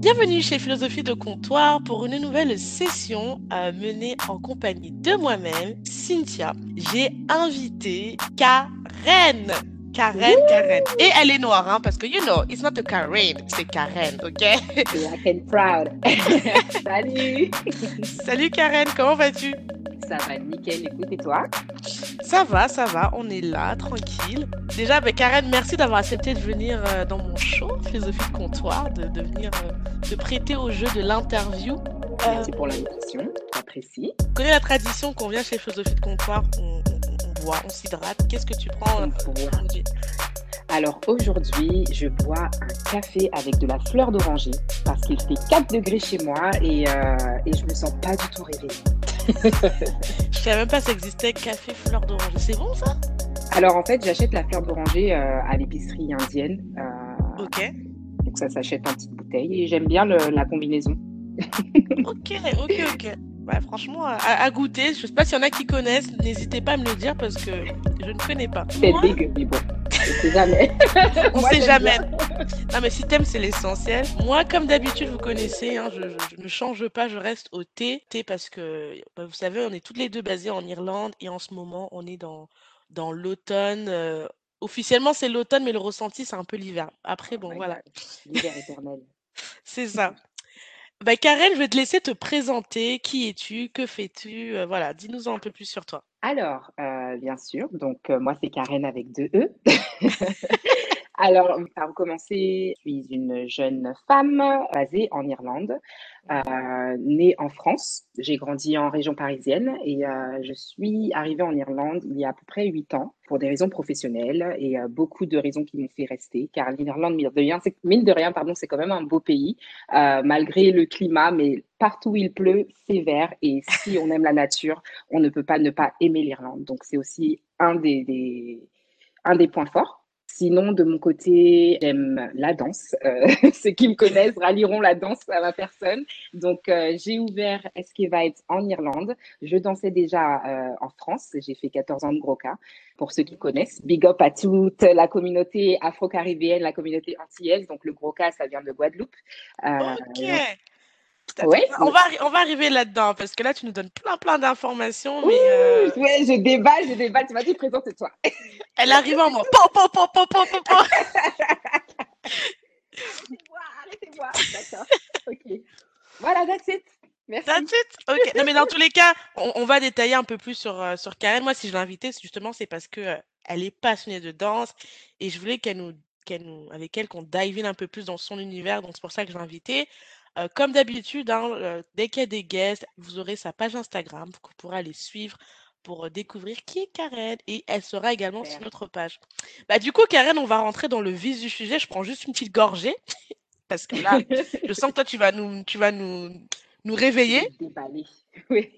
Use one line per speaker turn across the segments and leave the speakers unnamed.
Bienvenue chez Philosophie de Comptoir pour une nouvelle session euh, menée en compagnie de moi-même, Cynthia. J'ai invité Karen. Karen, Karen. Et elle est noire, hein, parce que, you know, it's not a Karen, c'est Karen, ok?
Black and proud. Salut.
Salut Karen, comment vas-tu?
Ça va nickel, écoute, et toi?
Ça va, ça va, on est là, tranquille. Déjà, ben, Karen, merci d'avoir accepté de venir euh, dans mon show, Philosophie de Comptoir, de, de venir euh, te prêter au jeu de l'interview.
Merci pour l'invitation, j'apprécie.
Connais la tradition qu'on vient chez Philosophie de Comptoir, on, on- on boit, on s'hydrate. Qu'est-ce que tu prends euh,
Alors aujourd'hui, je bois un café avec de la fleur d'oranger parce qu'il fait 4 degrés chez moi et, euh, et je me sens pas du tout réveillée.
Je savais même pas ça existait, café fleur d'oranger. C'est bon ça?
Alors en fait, j'achète la fleur d'oranger euh, à l'épicerie indienne. euh,
Ok.
donc ça s'achète en petite bouteille et j'aime bien le- la combinaison.
Ok, ok, ok. Ouais, franchement, à, à goûter. Je sais pas s'il y en a qui connaissent. N'hésitez pas à me le dire parce que je ne connais pas.
C'est dégueu, mais bon, on sait jamais.
on
Moi,
sait jamais. Non, mais si t'aimes, c'est l'essentiel. Moi, comme d'habitude, vous connaissez, hein, je, je- je ne change pas, je reste au thé. Thé parce que, bah, vous savez, on est toutes les deux basées en Irlande et en ce moment, on est dans, dans l'automne. euh, officiellement, c'est l'automne, mais le ressenti, c'est un peu l'hiver. Après, bon,
Oh my
voilà,
L'hiver éternel.
c'est ça. Bah, Karen, je vais te laisser te présenter. Qui es-tu? Que fais-tu? Euh, voilà, dis-nous un peu plus sur toi.
Alors, euh, bien sûr, donc euh, moi c'est Karen avec deux E. Alors, pour commencer, je suis une jeune femme basée en Irlande, euh, née en France. J'ai grandi en région parisienne et euh, je suis arrivée en Irlande il y a à peu près huit ans pour des raisons professionnelles et euh, beaucoup de raisons qui m'ont fait rester. Car l'Irlande, mine de rien, pardon, c'est quand même un beau pays malgré le climat, mais partout où il pleut, c'est vert et si on aime la nature, on ne peut pas ne pas aimer l'Irlande. Donc, c'est aussi un des points forts. Sinon, de mon côté, j'aime la danse. Euh, ceux qui me connaissent rallieront la danse à ma personne. Donc, euh, j'ai ouvert Vibes en Irlande. Je dansais déjà euh, en France. J'ai fait 14 ans de Broca. Pour ceux qui connaissent, big up à toute la communauté afro-caribéenne, la communauté antillaise. Donc, le Broca, ça vient de Guadeloupe. Euh,
On va, arri- on va arriver là-dedans parce que là, tu nous donnes plein, plein d'informations, mais euh,
ouais, je déballe, je déballe. Tu m'as dit, présente-toi.
elle arrive en moi.
Arrêtez-moi, arrêtez-moi. D'accord. Ok. Voilà, that's it. Merci.
That's it? Ok. Non, mais dans tous les cas, on, on va détailler un peu plus sur, euh, sur Karen. Moi, si je l'ai invitée, justement, c'est parce que euh, elle est passionnée de danse et je voulais qu'elle nous, qu'elle nous, avec elle, qu'on dive in un peu plus dans son univers. Donc, c'est pour ça que je l'ai invitée. Euh, comme d'habitude, hein, euh, dès qu'il y a des guests, vous aurez sa page Instagram vous pourrez aller suivre pour découvrir qui est Karen et elle sera également sur notre page. Bah, du coup, Karen, on va rentrer dans le vif du sujet. Je prends juste une petite gorgée parce que là, je sens que toi, tu vas nous, tu vas nous, nous réveiller.
Déballer. Oui.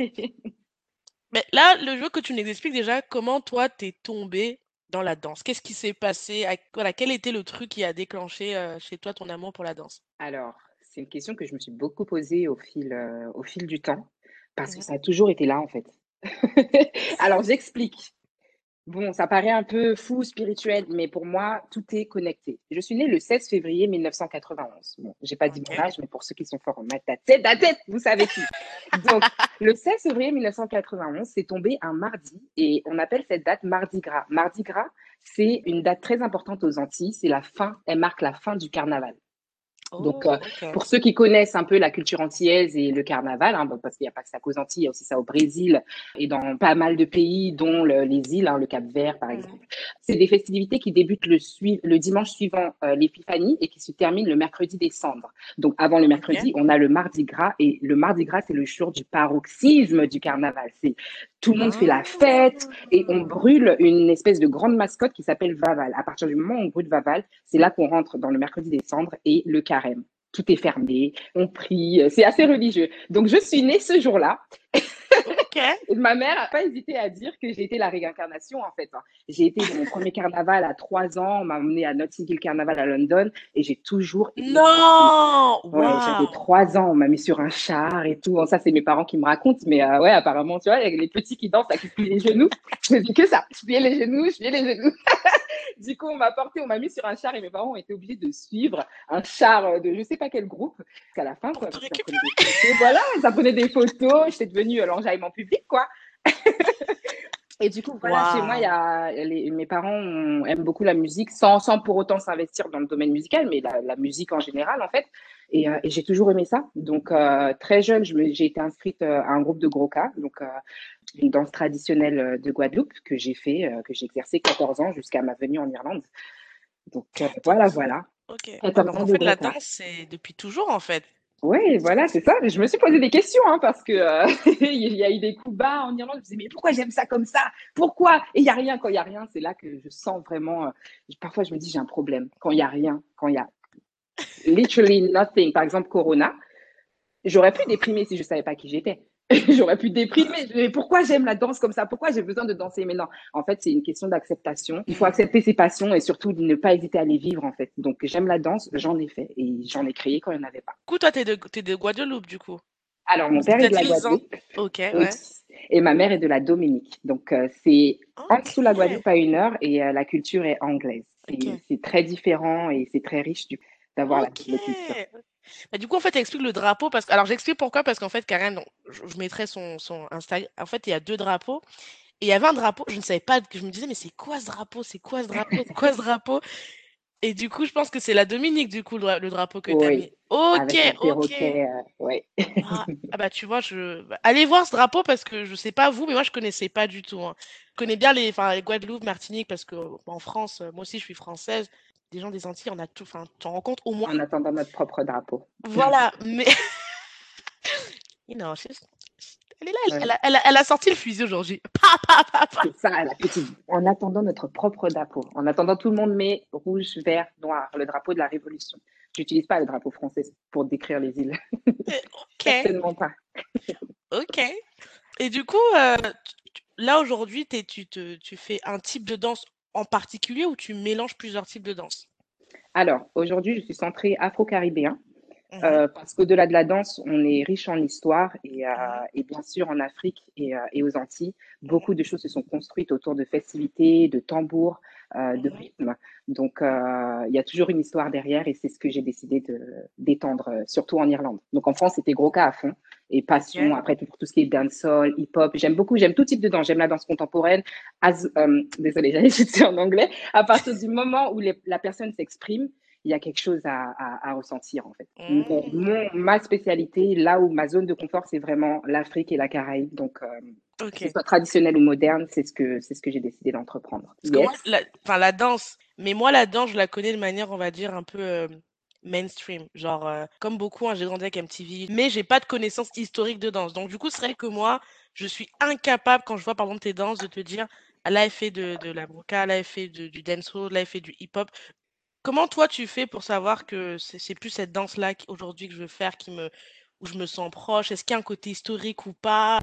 Mais là, le jeu que tu nous expliques déjà, comment toi, t'es tombé dans la danse? Qu'est-ce qui s'est passé? À- Voilà, quel était le truc qui a déclenché euh, chez toi ton amour pour la danse?
Alors, c'est une question que je me suis beaucoup posée au fil, euh, au fil du temps, parce que ça a toujours été là, en fait. Alors, j'explique. Bon, ça paraît un peu fou, spirituel, mais pour moi, tout est connecté. Je suis née le 16 février 1991. Bon, j'ai pas dit mon âge, mais pour ceux qui sont forts en maths, tête, ta tête, vous savez qui. Donc, le 16 février 1991, c'est tombé un mardi et on appelle cette date Mardi Gras. Mardi Gras, c'est une date très importante aux Antilles. C'est la fin, elle marque la fin du carnaval. Donc,
Oh,
euh, pour ceux qui connaissent un peu la culture antillaise et le carnaval, hein, bon, parce qu'il n'y a pas que ça qu'aux Antilles, il y a aussi ça au Brésil et dans pas mal de pays, dont le- les îles, hein, le Cap Vert par
Mhm.
exemple. C'est des festivités qui débutent le, dimanche suivant euh, l'épiphanie et qui se terminent le mercredi des cendres. Donc avant le mercredi, on a le mardi gras et le mardi gras, c'est le jour du paroxysme du carnaval. C'est tout le monde fait la fête et on brûle une espèce de grande mascotte qui s'appelle Vaval. À partir du moment où on brûle Vaval, c'est là qu'on rentre dans le mercredi des cendres et le carême. Tout est fermé, on prie, c'est assez religieux. Donc je suis née ce jour-là
Ok.
et ma mère n'a pas hésité à dire que j'ai été la réincarnation en fait. hein. J'ai été dans mon premier carnaval à trois ans, on m'a emmené à Notting Hill Carnaval à London et j'ai toujours
Non!
Ouais. j'avais trois ans, on m'a mis sur un char et tout. Bon, ça, c'est mes parents qui me racontent, mais ouais, apparemment, tu vois, il y a les petits qui dansent, qui plient les genoux. Je dis que ça, je pliais les genoux, je pliais les genoux. du coup, on m'a porté, on m'a mis sur un char et mes parents ont été obligés de suivre un char de je sais pas quel groupe jusqu'à la fin. Quoi, ça voilà, ça prenait des photos, j'étais devenue l'enjaillement public, quoi. Et du coup, voilà, chez moi, y a mes parents aiment beaucoup la musique sans, sans pour autant s'investir dans le domaine musical, mais la, musique en général, en fait. Et, euh, j'ai toujours aimé ça. Donc, euh, très jeune, j'ai été inscrite euh, à un groupe de gros cas, donc une danse traditionnelle de Guadeloupe que j'ai fait, que j'ai exercé 14 ans jusqu'à ma venue en Irlande. Donc, voilà, voilà.
Ok. en fait, la danse, c'est depuis toujours, en fait.
Oui, voilà, c'est ça. Je me suis posé des questions hein, parce que euh, il y a eu des coups bas en Irlande. Je me disais, mais pourquoi j'aime ça comme ça? Pourquoi? Et il n'y a rien. Quand il n'y a rien, c'est là que je sens vraiment. Euh, parfois, je me dis, j'ai un problème. Quand il n'y a rien, quand il y a literally nothing, par exemple, Corona, j'aurais pu déprimer si je ne savais pas qui j'étais. J'aurais pu déprimer. Mais pourquoi j'aime la danse comme ça? Pourquoi j'ai besoin de danser Mais non, en fait, c'est une question d'acceptation. Il faut accepter ses passions et surtout ne pas hésiter à les vivre, en fait. Donc, j'aime la danse, j'en ai fait et j'en ai créé quand il n'y en avait pas. Du
coup, toi, tu es de, es de Guadeloupe, du coup?
Alors, mon père est de la Guadeloupe.
Ok, ouais.
Et ma mère est de la Dominique. Donc, euh, c'est en dessous de la Guadeloupe à une heure et euh, la culture est anglaise. C'est très différent et c'est très riche d'avoir la culture.
Bah, du coup, en fait, explique le drapeau. Parce... Alors, j'explique pourquoi. Parce qu'en fait, Karen, je, mettrai son, son Instagram. En fait, il y a deux drapeaux. Et il y avait un drapeau, je ne savais pas, je me disais, mais c'est quoi ce drapeau C'est quoi ce drapeau C'est quoi ce drapeau? Et du coup, je pense que c'est la Dominique, du coup, le, drapeau que tu as mis. Ok, ok.
Euh,
ah, ah, bah, tu vois, je... Bah, allez voir ce drapeau parce que je sais pas vous, mais moi, je connaissais pas du tout. Hein. Je connais bien les, les Guadeloupe, Martinique, parce que en France, moi aussi, je suis française des gens des Antilles, on a tout, enfin, tu en rencontres au moins.
En attendant notre propre drapeau.
Voilà, mais. you know, elle est là, elle, elle, a, sorti le fusil aujourd'hui.
C'est ça, elle a petit. En attendant notre propre drapeau, en attendant tout le monde met rouge, vert, noir, le drapeau de la Révolution. Je n'utilise pas le drapeau français pour décrire les îles.
Euh, ok. Certainement pas. ok. Et du coup, euh, là aujourd'hui, tu, tu fais un type de danse en particulier ou tu mélanges plusieurs types de danse?
Alors, aujourd'hui, je suis centrée afro-caribéen. Mmh euh, parce qu'au-delà de la danse, on est riche en histoire et, euh, mmh bien sûr en Afrique et, euh, et, aux Antilles, beaucoup de choses se sont construites autour de festivités, de tambours, de rythmes. Donc il y a toujours une histoire derrière et c'est ce que j'ai décidé d'étendre, surtout en Irlande. Donc en France, c'était gros cas à fond et passion. Après tout, tout ce qui est dancehall, hip-hop, j'aime beaucoup, j'aime tout type de danse. J'aime la danse contemporaine. As, désolée, j'allais jeter en anglais. À partir du moment où la personne s'exprime, il y a quelque chose à, ressentir en fait. Mmh. ma spécialité, là où ma zone de confort, c'est vraiment l'Afrique et la Caraïbe. Donc, euh, que ce soit traditionnel ou moderne, c'est ce que ce que j'ai décidé d'entreprendre.
Enfin, la, danse, mais moi la danse, je la connais de manière, on va dire, un peu euh, mainstream. Genre, euh, comme beaucoup, hein, j'ai grandi avec MTV, mais j'ai pas de connaissances historiques de danse. Donc, du coup, ce serait que moi, je suis incapable, quand je vois par exemple tes danses, de te dire, elle fait de, de la broca, elle fait du dancehall, elle fait du hip-hop. Comment toi tu fais pour savoir que c'est plus cette danse-là aujourd'hui que je veux faire qui me où je me sens proche? Est-ce qu'il y a un côté historique ou pas?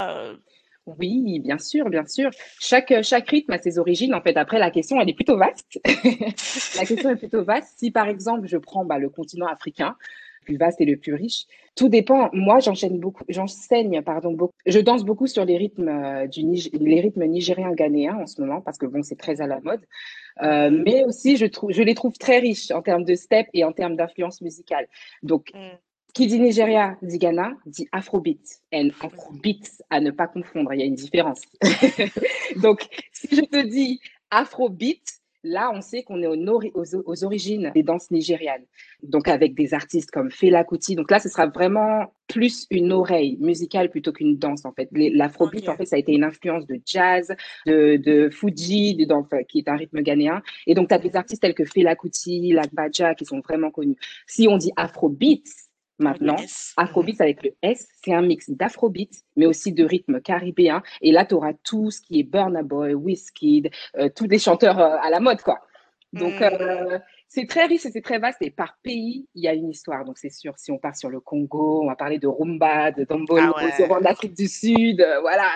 Oui, bien sûr, bien sûr. Chaque, chaque rythme a ses origines. En fait, après, la question, elle est plutôt vaste. la question est plutôt vaste. Si, par exemple, je prends bah, le continent africain, plus vaste et le plus riche. Tout dépend. Moi, j'enseigne, pardon, beaucoup. Je danse beaucoup sur les rythmes euh, les rythmes nigériens ghanéens en ce moment parce que bon, c'est très à la mode. Euh, mais aussi, je les trouve très riches en termes de step et en termes d'influence musicale. Donc, mm. Qui dit Nigeria dit Ghana, dit Afrobeat. Et Afrobeat, à ne pas confondre, il y a une différence. Donc, si je te dis Afrobeat, Là, on sait qu'on est aux, origines des danses nigérianes. Donc, avec des artistes comme Fela Kuti. Donc là, ce sera vraiment plus une oreille musicale plutôt qu'une danse, en fait. L'afrobeat, en fait, ça a été une influence de jazz, de, de Fuji, de, qui est un rythme ghanéen. Et donc, tu as des artistes tels que Fela Kuti, Lagbaja, qui sont vraiment connus. Si on dit afrobeat, Maintenant, Afrobeat avec le S, c'est un mix d'Afrobeat, mais aussi de rythme caribéen. Et là, tu auras tout ce qui est Burna Boy, Wizkid, euh, tous les chanteurs euh, à la mode, quoi. Donc, mm. euh, c'est très riche et c'est très vaste. Et par pays, il y a une histoire. Donc, c'est sûr, si on part sur le Congo, on va parler de rumba, de dombolo, ah d'Afrique du Sud, voilà,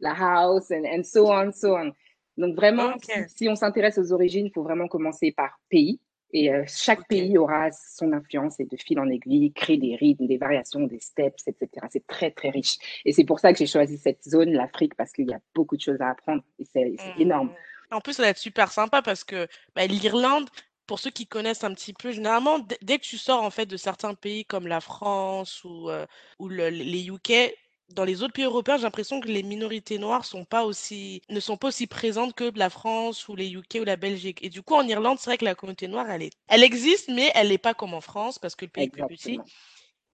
la house, and, and, so on, so on. Donc, vraiment, si, on s'intéresse aux origines, il faut vraiment commencer par pays Et euh, chaque pays aura son influence et de fil en aiguille, crée des rythmes, des variations, des steps, etc. C'est très, très riche. Et c'est pour ça que j'ai choisi cette zone, l'Afrique, parce qu'il y a beaucoup de choses à apprendre et c'est énorme.
Mmh. En plus, ça va être super sympa parce que bah, l'Irlande, pour ceux qui connaissent un petit peu, généralement, dès que tu sors en fait de certains pays comme la France ou, heu, ou le les UK, dans les autres pays européens, j'ai l'impression que les minorités noires sont pas aussi ne sont pas aussi présentes que la France ou les UK ou la Belgique. Et du coup, en Irlande, c'est vrai que la communauté noire, elle est elle existe, mais elle est pas comme en France parce que le pays est plus petit.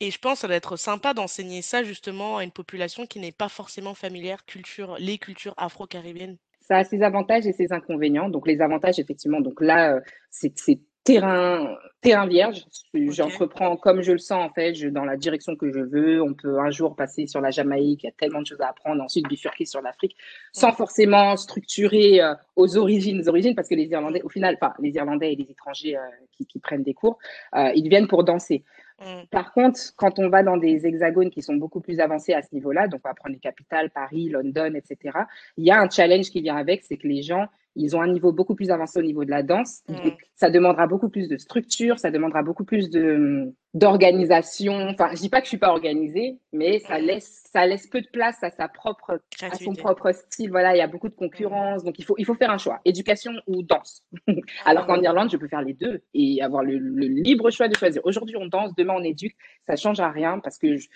Et je pense que ça doit être sympa d'enseigner ça justement à une population qui n'est pas forcément familière culture les cultures afro-caribéennes.
Ça a ses avantages et ses inconvénients. Donc, les avantages, effectivement, donc là, euh, c'est terrain, terrain vierge. J'entreprends comme je le sens, en fait, je, dans la direction que je veux. On peut un jour passer sur la Jamaïque, il y a tellement de choses à apprendre, ensuite bifurquer sur l'Afrique, sans forcément structurer euh, aux origines, aux origines, parce que les. Irlandais, au final, enfin, les Irlandais et les étrangers euh, qui, qui prennent des cours, euh, ils viennent pour danser.
Mmh.
Par contre, quand on va dans des hexagones qui sont beaucoup plus avancés à ce niveau-là, donc on va prendre les capitales, Paris, London, etc., il y a un challenge qui vient avec, c'est que les gens, ils ont un niveau beaucoup plus avancé au niveau de la danse.
Mmh.
Ça demandera beaucoup plus de structure, ça demandera beaucoup plus de d'organisation. Enfin, je dis pas que je suis pas organisée, mais ça
Mmh.
laisse ça laisse peu de place à sa propre à son propre style. Voilà, il y a beaucoup de concurrence, donc il faut il faut faire un choix, éducation ou danse. Alors qu'en
Mmh.
Irlande, je peux faire les deux et avoir le, le libre choix de choisir. Aujourd'hui, on danse, demain, on éduque. Ça change à rien parce que je-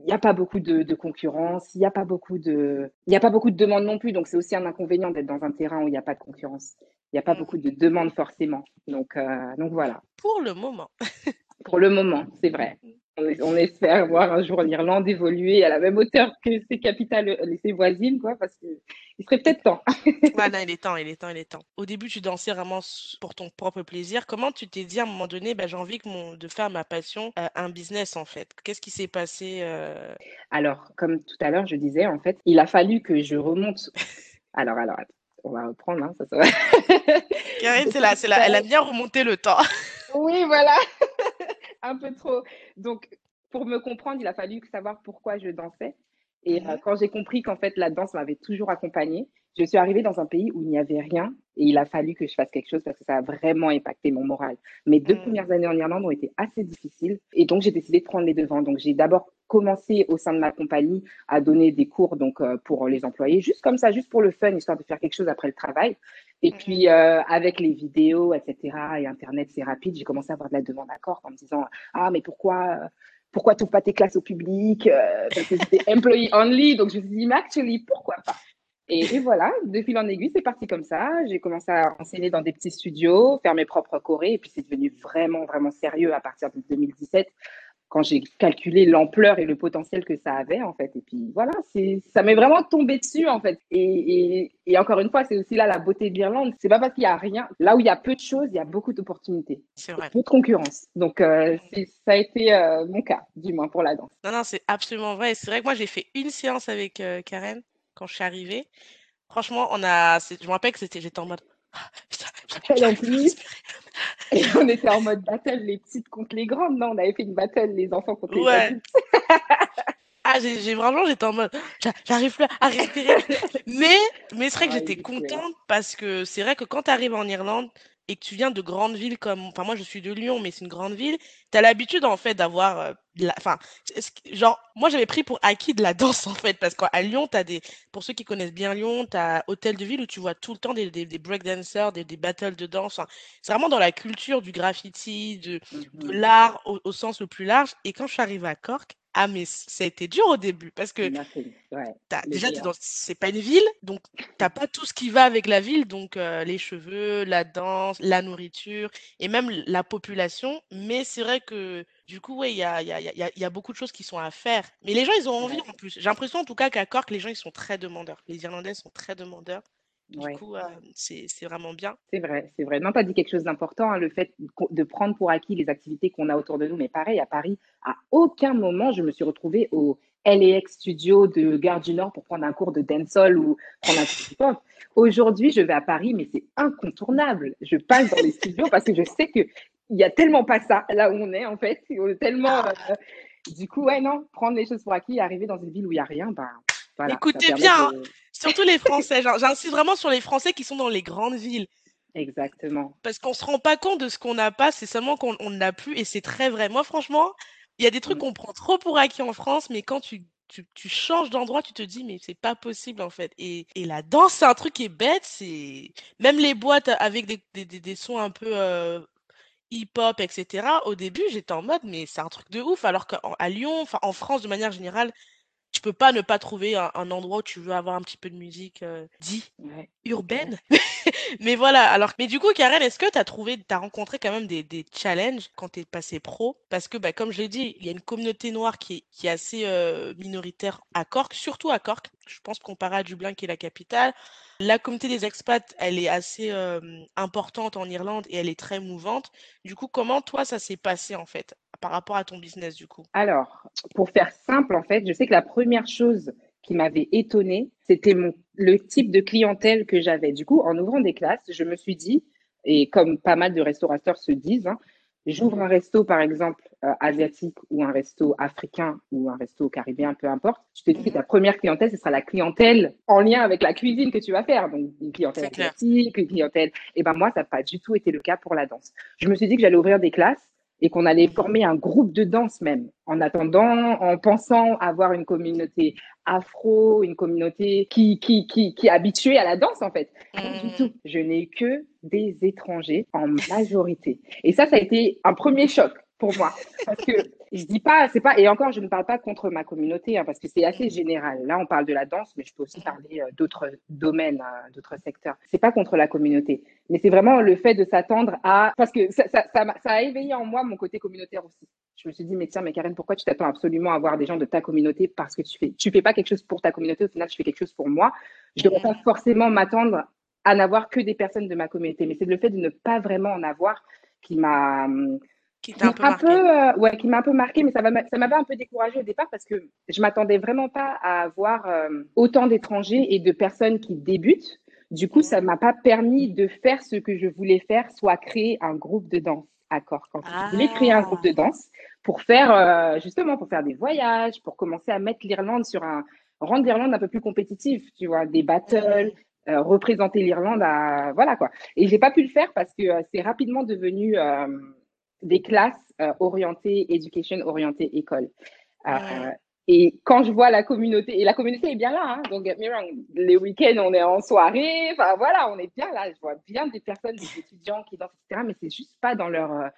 il n'y a pas beaucoup de, de concurrence, il n'y a pas beaucoup de, il y a pas beaucoup de demandes non plus. Donc c'est aussi un inconvénient d'être dans un terrain où il n'y a pas de concurrence. Il n'y a pas
Mmh.
beaucoup de demandes forcément. Donc euh, donc voilà.
Pour le moment.
Pour le moment, c'est vrai. On, es- on espère voir un jour l'Irlande évoluer à la même hauteur que ses capitales, euh, ses voisines, quoi, parce que il serait peut-être temps.
Non, il est temps, il est temps, il est temps. Au début, tu dansais vraiment pour ton propre plaisir. Comment tu t'es dit à un moment donné, bah, j'ai envie que mon, de faire ma passion euh, un business en fait? Qu'est-ce qui s'est passé euh,
Alors, comme tout à l'heure, je disais, en fait, il a fallu que je remonte. Alors, alors, attends, on va reprendre, hein, ça, ça va.
Karine, c'est là, c'est là, elle
ça-
a bien remonté le temps.
Oui, voilà, un peu trop. Donc, pour me comprendre, il a fallu savoir pourquoi je dansais. Et euh,
Mhm,
quand j'ai compris qu'en fait, la danse m'avait toujours accompagnée, je suis arrivée dans un pays où il n'y avait rien et il a fallu que je fasse quelque chose parce que ça a vraiment impacté mon moral. Mes deux
mm,
premières années en Irlande ont été assez difficiles et donc j'ai décidé de prendre les devants. Donc, j'ai d'abord commencé au sein de ma compagnie à donner des cours donc euh, pour les employés, juste comme ça, juste pour le fun, histoire de faire quelque chose après le travail. Et
mhm,
puis, euh, avec les vidéos, etc., et Internet, c'est rapide, j'ai commencé à avoir de la demande à corps en me disant Ah, mais pourquoi, pourquoi tu pas tes classes au public euh, Parce que c'était employee only? Donc, je me suis dit, mais actually, pourquoi pas? Et, et voilà, de fil en aiguille, c'est parti comme ça. J'ai commencé à enseigner dans des petits studios, faire mes propres chorés, et puis c'est devenu vraiment, vraiment sérieux à partir de 2017 quand j'ai calculé l'ampleur et le potentiel que ça avait, en fait. Et puis voilà, ça m'est vraiment tombé dessus, en fait. Et, et, et encore une fois, c'est aussi là la beauté de l'Irlande. C'est pas parce qu'il y a rien. Là où il y a peu de choses, il y a beaucoup d'opportunités.
c'est vrai.
peu de concurrence. Donc, euh, ça a été euh, mon cas, du moins pour la danse.
Non, non, c'est absolument vrai. C'est vrai que moi, j'ai fait une séance avec euh, Karen quand je suis arrivée. Franchement, on a, je me rappelle que c'était, j'étais en mode,
Elle, en
plus
et on était en mode battle, les petites contre les grandes. Non, on avait fait une battle, les enfants contre les adultes.
Ah, j'ai vraiment, j'étais en mode, J'a- j'arrive plus à respirer. Mais, mais c'est vrai que
Ah,
j'étais contente parce que c'est vrai que quand tu arrives en Irlande et que tu viens de grandes villes comme, enfin, moi je suis de Lyon, mais c'est une grande ville, tu as l'habitude en fait d'avoir, euh, la- enfin, genre, moi j'avais pris pour acquis de la danse en fait, parce qu'à Lyon, tu as des, pour ceux qui connaissent bien Lyon, tu as Hôtel de Ville où tu vois tout le temps des, des, des breakdancers, des, des battles de danse. Enfin, c'est vraiment dans la culture du graffiti, de, de
Mhm.
l'art au, au sens le plus large. Et quand je suis arrivée à Cork, ah mais ça a été dur au début parce que.
Ouais,
déjà dans c'est pas une ville donc t'as pas tout ce qui va avec la ville donc euh, les cheveux, la danse, la nourriture et même la population. Mais c'est vrai que du coup ouais il y a, y, a, il y, a, il y a beaucoup de choses qui sont à faire. Mais les gens ils ont envie
Ouais,
en plus. J'ai l'impression en tout cas qu'à Cork les gens ils sont très demandeurs. Les Irlandais sont très demandeurs. Du
ouais.
coup euh, c'est vraiment bien.
C'est vrai, c'est vrai. Non, tu as dit quelque chose d'important, hein, le fait de prendre pour acquis les activités qu'on a autour de nous. Mais pareil, à Paris, à aucun moment, je me suis retrouvée au LAX Studio de Gare du Nord pour prendre un cours de dancehall ou prendre un cours de. Aujourd'hui, je vais à Paris, mais c'est incontournable. Je passe dans les studios parce que je sais qu'il n'y a tellement pas ça là où on est, en fait. Tellement.
Ah,
euh, du coup, ouais, non, prendre les choses pour acquis et arriver dans une ville où il n'y a rien, ben voilà,
écoutez bien, hein,
de.
surtout les Français. J'in- J'insiste vraiment sur les Français qui sont dans les grandes villes.
Exactement.
Parce qu'on se rend pas compte de ce qu'on n'a pas, c'est seulement qu'on on n'a plus et c'est très vrai. Moi, franchement, il y a des trucs
Mmh.
qu'on prend trop pour acquis en France, mais quand tu tu tu changes d'endroit, tu te dis: «Mais c'est pas possible, en fait» et et la danse, c'est un truc qui est bête, c'est même les boîtes avec des des des des sons un peu, heu, hip-hop et cetera, au début, j'étais en mode: «Mais c'est un truc de ouf», alors qu'à Lyon, enfin en France de manière générale, tu peux pas ne pas trouver un un endroit où tu veux avoir un petit peu de musique, heu, dit
Ouais,
urbaine. Mais voilà, alors mais du coup, Karen, est-ce que tu as trouvé tu as rencontré quand même des des challenges quand tu es passée pro? Parce que, bah, comme je l'ai dit, il y a une communauté noire qui est qui est assez, heu, minoritaire à Cork, surtout à Cork. Je pense comparé à Dublin qui est la capitale. La communauté des expats, elle est assez, importante en Irlande et elle est très mouvante. Du coup, comment toi, ça s'est passé, en fait, par rapport à ton business, du coup?
Alors, pour faire simple, en fait, je sais que la première chose qui m'avait étonnée, c'était le type de clientèle que j'avais. Du coup, en ouvrant des classes, je me suis dit, et comme pas mal de restaurateurs se disent, hein, j'ouvre un resto, par exemple, euh, asiatique ou un resto africain ou un resto caribéen, peu importe. Je te dis que ta première clientèle, ce sera la clientèle en lien avec la cuisine que tu vas faire. Donc, une clientèle asiatique, une clientèle. Et ben moi, ça n'a pas du tout été le cas pour la danse. Je me suis dit que j'allais ouvrir des classes et qu'on allait former un groupe de danse même, en attendant, en pensant avoir une communauté afro, une communauté qui, qui, qui, qui est habituée à la danse en fait. Du tout. Je n'ai que des étrangers en majorité. Et ça, ça a été un premier choc pour moi. Parce que je dis pas, c'est pas, et encore, je ne parle pas contre ma communauté, hein, parce que c'est assez général. Là, on parle de la danse, mais je peux aussi parler euh, d'autres domaines, euh, d'autres secteurs. C'est pas contre la communauté, mais c'est vraiment le fait de s'attendre à, parce que ça, a éveillé en moi mon côté communautaire aussi. Je me suis dit, mais tiens, mais Karen, pourquoi tu t'attends absolument à avoir des gens de ta communauté parce que tu fais, tu fais pas quelque chose pour ta communauté, au final, tu fais quelque chose pour moi. Je ne devrais pas forcément m'attendre à n'avoir que des personnes de ma communauté, mais c'est le fait de ne pas vraiment en avoir qui m'a
qui t'a un peu marqué.
peu, euh, ouais, qui m'a un peu marqué, mais ça m'avait un peu découragée au départ parce que je m'attendais vraiment pas à avoir euh, autant d'étrangers et de personnes qui débutent. Du coup, ça m'a pas permis de faire ce que je voulais faire, soit créer un groupe de danse à Cork.
Ah.
Je voulais créer un groupe de danse pour faire, euh, justement, pour faire des voyages, pour commencer à mettre l'Irlande sur un, rendre l'Irlande un peu plus compétitive, tu vois, des battles, euh, représenter l'Irlande à, voilà quoi. Et j'ai pas pu le faire parce que euh, c'est rapidement devenu euh, des classes euh, orientées education, orientées école. Euh, et quand je vois la communauté, et la communauté est bien là, hein, donc get me wrong, les week-ends on est en soirée, enfin voilà, on est bien là. Je vois bien des personnes, des étudiants qui dansent, etc. Mais c'est juste pas dans leur euh,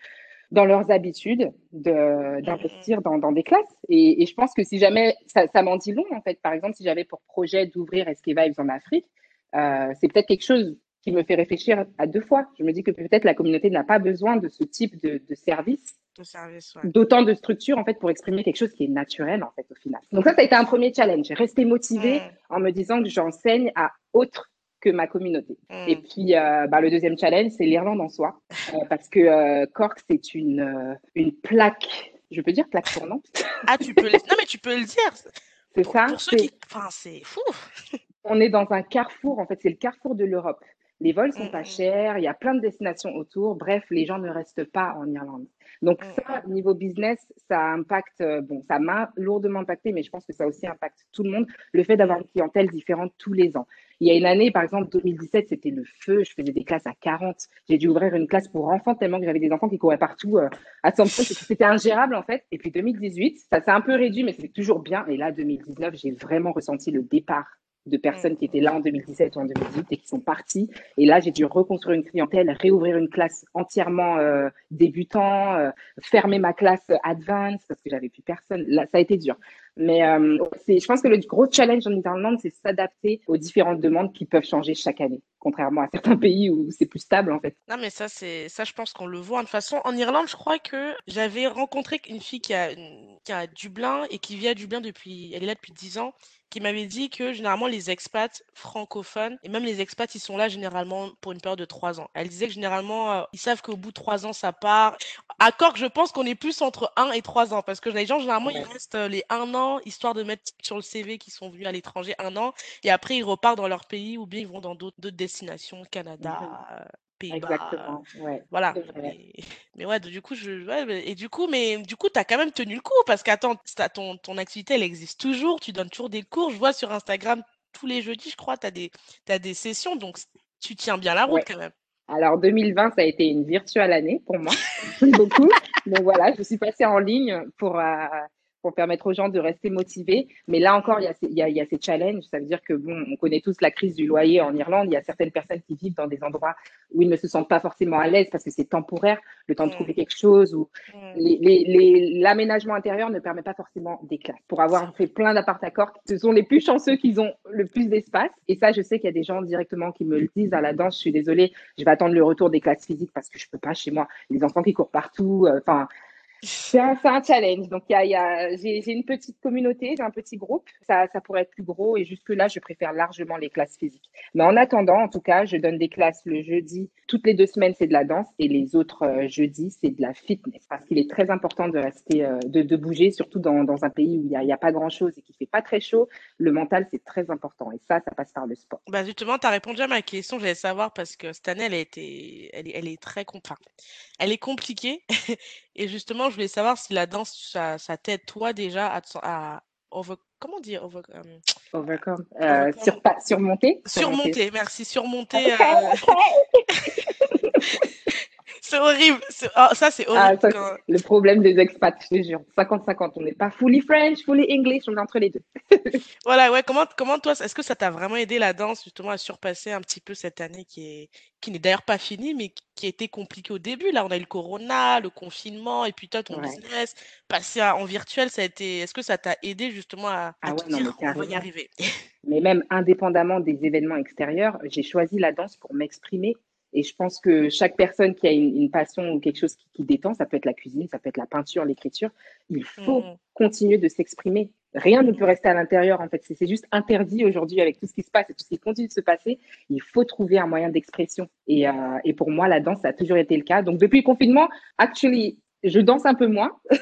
dans leurs habitudes d'investir dans, dans, des classes. Et, et, je pense que si jamais, ça, ça m'en dit long en fait, par exemple, si j'avais pour projet d'ouvrir SK Vibes en Afrique, euh, c'est peut-être quelque chose qui me fait réfléchir à deux fois. Je me dis que peut-être la communauté n'a pas besoin de ce type de, de service,
de ouais.
d'autant de structures en fait pour exprimer quelque chose qui est naturel en fait au final. Donc ça, ça a été un premier challenge. Rester motivée mmh. en me disant que j'enseigne à autre que ma communauté. Mmh. Et puis euh, bah, le deuxième challenge, c'est l'Irlande en soi, euh, parce que euh, Cork c'est une une plaque. Je peux dire plaque tournante?
Ah tu peux le... non mais tu peux le dire.
C'est ça.
Pour ceux qui, enfin c'est fou.
On est dans un carrefour en fait, c'est le carrefour de l'Europe. Les vols sont pas chers, il y a plein de destinations autour. Bref, les gens ne restent pas en Irlande. Donc ça, niveau business, ça impacte, bon, ça m'a lourdement impacté, mais je pense que ça aussi impacte tout le monde, le fait d'avoir une clientèle différente tous les ans. Il y a une année, par exemple, 2017, c'était le feu, je faisais des classes à 40. J'ai dû ouvrir une classe pour enfants tellement que j'avais des enfants qui couraient partout euh, à 100 C'était ingérable, en fait. Et puis 2018, ça s'est un peu réduit, mais c'est toujours bien. Et là, 2019, j'ai vraiment ressenti le départ de personnes qui étaient là en 2017 ou en 2018 et qui sont parties. Et là, j'ai dû reconstruire une clientèle, réouvrir une classe entièrement euh, débutant, euh, fermer ma classe advance parce que j'avais plus personne. Là, ça a été dur. Mais euh, je pense que le gros challenge en Irlande, c'est s'adapter aux différentes demandes qui peuvent changer chaque année, contrairement à certains pays où c'est plus stable en fait.
Non, mais ça, c'est ça, je pense qu'on le voit. De toute façon, en Irlande, je crois que j'avais rencontré une fille qui a, qui a Dublin et qui vit à Dublin depuis, elle est là depuis 10 ans, qui m'avait dit que généralement les expats francophones et même les expats, ils sont là généralement pour une période de 3 ans. Elle disait que généralement, euh, ils savent qu'au bout de 3 ans, ça part. À Cork, je pense qu'on est plus entre 1 et 3 ans parce que les gens, généralement,
Ouais.
ils restent euh, les 1 an histoire de mettre sur le CV qu'ils sont venus à l'étranger un an et après ils repartent dans leur pays ou bien ils vont dans d'autres destinations, Canada, euh,
Exactement. Ouais.
voilà. Mais, mais ouais, du coup, je, ouais, mais- et du coup, mais du coup, t'as quand même tenu le coup parce qu'attends, ton, ton activité, elle existe toujours. Tu donnes toujours des cours. Je vois sur Instagram tous les jeudis, je crois, t'as des, t'as des sessions, donc tu tiens bien la route
Ouais.
quand même.
Alors 2020, ça a été une virtuelle année pour moi, beaucoup. Donc voilà, je suis passée en ligne pour euh, pour permettre aux gens de rester motivés. Mais là encore, il y, a, il, y a, il y a ces challenges. Ça veut dire que, bon, on connaît tous la crise du loyer en Irlande. Il y a certaines personnes qui vivent dans des endroits où ils ne se sentent pas forcément à l'aise parce que c'est temporaire, le temps de trouver quelque chose. ou L'aménagement intérieur ne permet pas forcément des classes. Pour avoir fait plein d'appart accords, ce sont les plus chanceux qui ont le plus d'espace. Et ça, je sais qu'il y a des gens directement qui me le disent à la danse. Je suis désolée, je vais attendre le retour des classes physiques parce que je peux pas chez moi. Les enfants qui courent partout. Euh, enfin, c'est un, un, challenge. Donc, y a, j'ai une petite communauté, j'ai un petit groupe. Ça, ça pourrait être plus gros. Et jusque-là, je préfère largement les classes physiques. Mais en attendant, en tout cas, je donne des classes le jeudi. Toutes les deux semaines, c'est de la danse. Et les autres euh, jeudis, c'est de la fitness. Parce qu'il est très important de rester, euh, de, bouger, surtout dans, dans, un pays où il n'y a, y a, pas grand-chose et qui fait pas très chaud. Le mental, c'est très important. Et ça, ça passe par le sport.
Bah justement, tu as répondu à ma question. J'allais savoir parce que cette année, elle, a été, elle, elle est très enfin, elle est compliquée. et justement, je voulais savoir si la danse, ça, ça t'aide toi déjà à, à over, comment dire over, um,
overcome, euh, sur, surmonter,
surmonter, merci, surmonter. Okay, euh... okay. C'est horrible. Oh, ça, c'est ah, horrible. Ah, ça,
quand... Le problème des expats, je te jure. 50-50. On n'est pas fully French, fully English, on est entre les deux.
voilà, ouais. Comment, comment toi, est-ce que ça t'a vraiment aidé la danse, justement, à surpasser un petit peu cette année qui est qui n'est d'ailleurs pas finie, mais qui a été compliquée au début? Là, on a eu le corona, le confinement, et puis toi, ton ouais. business, passer en virtuel, ça a été. Est-ce que ça t'a aidé justement à, à ah ouais, te non, dire on va y arriver?
Mais même indépendamment des événements extérieurs, j'ai choisi la danse pour m'exprimer et je pense que chaque personne qui a une, une passion ou quelque chose qui, qui, détend, ça peut être la cuisine, ça peut être la peinture, l'écriture, il faut mmh. continuer de s'exprimer. Rien ne peut rester à l'intérieur, en fait. C'est juste interdit aujourd'hui avec tout ce qui se passe et tout ce qui continue de se passer. Il faut trouver un moyen d'expression. Et, euh, et pour moi, la danse, ça a toujours été le cas. Donc, depuis le confinement, actually, je danse un peu moins.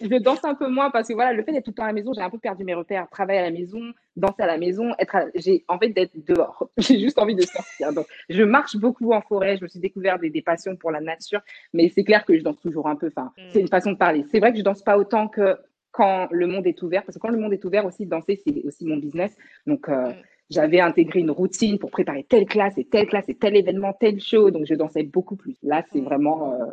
je danse un peu moins parce que voilà, le fait d'être tout le temps à la maison, j'ai un peu perdu mes repères. Travailler à la maison, danser à la maison, être à... j'ai envie d'être dehors. j'ai juste envie de sortir. Donc, je marche beaucoup en forêt. Je me suis découvert des, des passions pour la nature, mais c'est clair que je danse toujours un peu. Enfin, mm. c'est une façon de parler. C'est vrai que je danse pas autant que quand le monde est ouvert, parce que quand le monde est ouvert aussi, danser, c'est aussi mon business. Donc, euh, mm. j'avais intégré une routine pour préparer telle classe et telle classe et tel événement, tel show. Donc, je dansais beaucoup plus. Là, c'est mm. vraiment euh,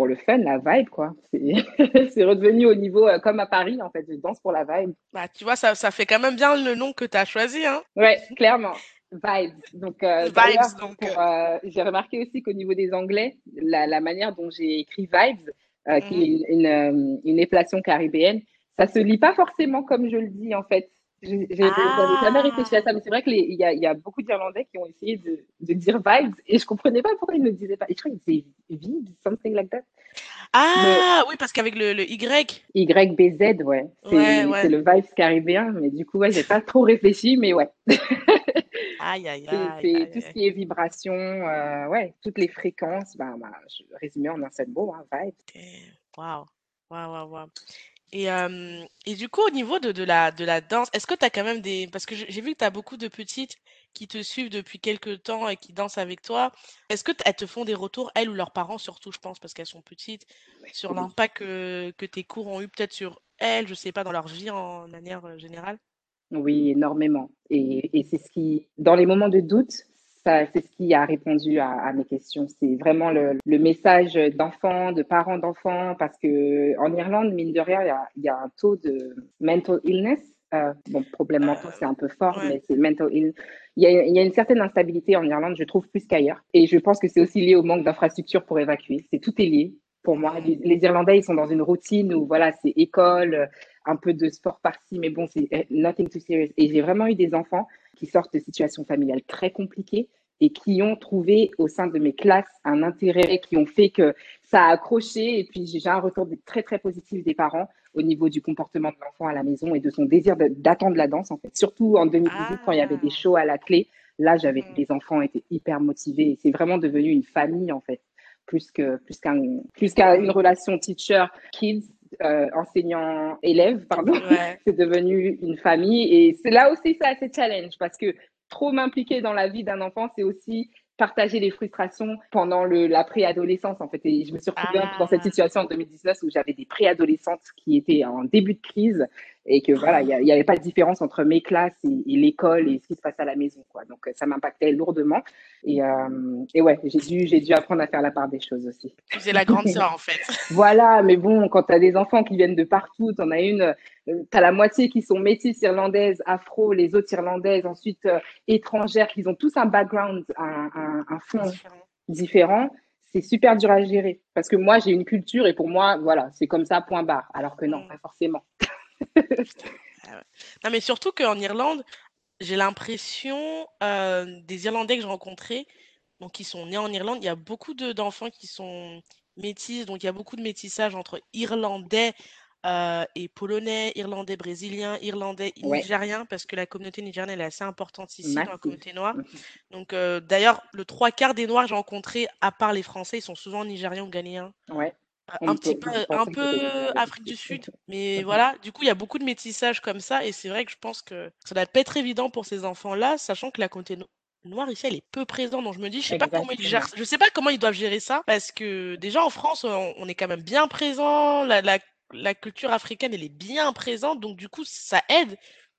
pour le fun, la vibe, quoi. C'est redevenu au niveau euh, comme à Paris, en fait. Je danse pour la vibe.
Bah, tu vois, ça, ça fait quand même bien le nom que tu as choisi, hein.
Ouais, clairement. Vibes. Donc, euh, vibes, donc. Euh, j'ai remarqué aussi qu'au niveau des Anglais, la, la manière dont j'ai écrit Vibes, euh, mm. qui est une, une, une inflation caribéenne, ça se lit pas forcément comme je le dis, en fait. J'ai ah. jamais réfléchi à ça, mais c'est vrai qu'il y a, y a beaucoup d'Irlandais qui ont essayé de, de, dire vibes et je comprenais pas pourquoi ils ne disaient pas. Et je crois qu'ils disaient vibes, something like that.
Ah mais, oui, parce qu'avec le, le, Y.
YBZ, ouais. C'est ouais, ouais. le vibes caribéen, mais du coup, ouais, j'ai pas trop réfléchi, mais ouais.
aïe, aïe,
aïe. C'est tout ce qui est vibration, euh, ouais, toutes les fréquences. Bah, bah, je résumé en un seul mot, hein, vibes.
Waouh, waouh, waouh, waouh. Et, euh, et du coup, au niveau de, de, la, de la danse, est-ce que tu as quand même des... Parce que j'ai vu que tu as beaucoup de petites qui te suivent depuis quelques temps et qui dansent avec toi. Est-ce que elles te font des retours, elles ou leurs parents surtout, je pense, parce qu'elles sont petites, sur l'impact que, que tes cours ont eu peut-être sur elles, je sais pas, dans leur vie en manière euh, générale?
Oui, énormément. Et, et c'est ce qui, dans les moments de doute, c'est ce qui a répondu à, à mes questions. C'est vraiment le, le message d'enfants, de parents d'enfants, parce que en Irlande, mine de rien, il y a, il y a un taux de mental illness. Euh, bon, problème mental, c'est un peu fort, ouais. mais c'est mental illness. Il y, a, il y, a, une certaine instabilité en Irlande, je trouve, plus qu'ailleurs. Et je pense que c'est aussi lié au manque d'infrastructures pour évacuer. C'est tout est lié. Pour moi, les, les, Irlandais, ils sont dans une routine où voilà, c'est école, un peu de sport par-ci, mais bon, c'est eh, nothing too serious. Et j'ai vraiment eu des enfants qui sortent de situations familiales très compliquées et qui ont trouvé au sein de mes classes un intérêt, qui ont fait que ça a accroché. Et puis, j'ai un retour très, très positif des parents au niveau du comportement de l'enfant à la maison et de son désir d'attendre la danse, en fait. Surtout en 2018, ah. quand il y avait des shows à la clé. Là, j'avais, les enfants étaient hyper motivés. C'est vraiment devenu une famille, en fait, plus que, plus qu'une relation teacher-kids. Euh, enseignant-élève, pardon, ouais. c'est devenu une famille. Et c'est là aussi, ses challenges parce que trop m'impliquer dans la vie d'un enfant, c'est aussi partager les frustrations pendant le, la préadolescence en fait. Et je me suis retrouvée ah. dans cette situation en 2019 où j'avais des préadolescentes qui étaient en début de crise et que voilà, il n'y avait pas de différence entre mes classes et, l'école et ce qui se passe à la maison. Quoi. Donc, ça m'impactait lourdement. Et, euh, et ouais, j'ai dû, j'ai dû apprendre à faire la part des choses aussi.
Tu la grande sœur, en fait.
voilà, mais bon, quand tu as des enfants qui viennent de partout, tu en as une, tu as la moitié qui sont métisses irlandaises, afro, les autres irlandaises, ensuite euh, étrangères, qui ont tous un background, un, un, un fond différent. c'est super dur à gérer. Parce que moi j'ai une culture et pour moi voilà c'est comme ça point barre. Alors que non mm. pas forcément.
Ah non mais surtout qu'en Irlande j'ai l'impression euh, des Irlandais que j'ai rencontrés donc qui sont nés en Irlande il y a beaucoup d'enfants qui sont métis donc il y a beaucoup de métissage entre Irlandais euh, et polonais, irlandais, brésilien, irlandais, nigérien, parce que la communauté nigérienne elle est assez importante ici dans la communauté noire. Mmh Donc euh, d'ailleurs, le trois quarts des Noirs que j'ai rencontrés, à part les Français, ils sont souvent nigériens ou ghanéens.
Ouais.
Euh, un petit peu, un peu Afrique du Sud, mais voilà. Du coup, il y a beaucoup de métissage comme ça, et c'est vrai que je pense que ça doit pas être évident pour ces enfants-là, sachant que la communauté noire ici, elle est peu présente. Donc je me dis, je sais pas comment ils gèrent, je sais pas comment ils doivent gérer ça, parce que déjà en France, on, est quand même bien présent. La, la la culture africaine, elle est bien présente, donc du coup, ça aide.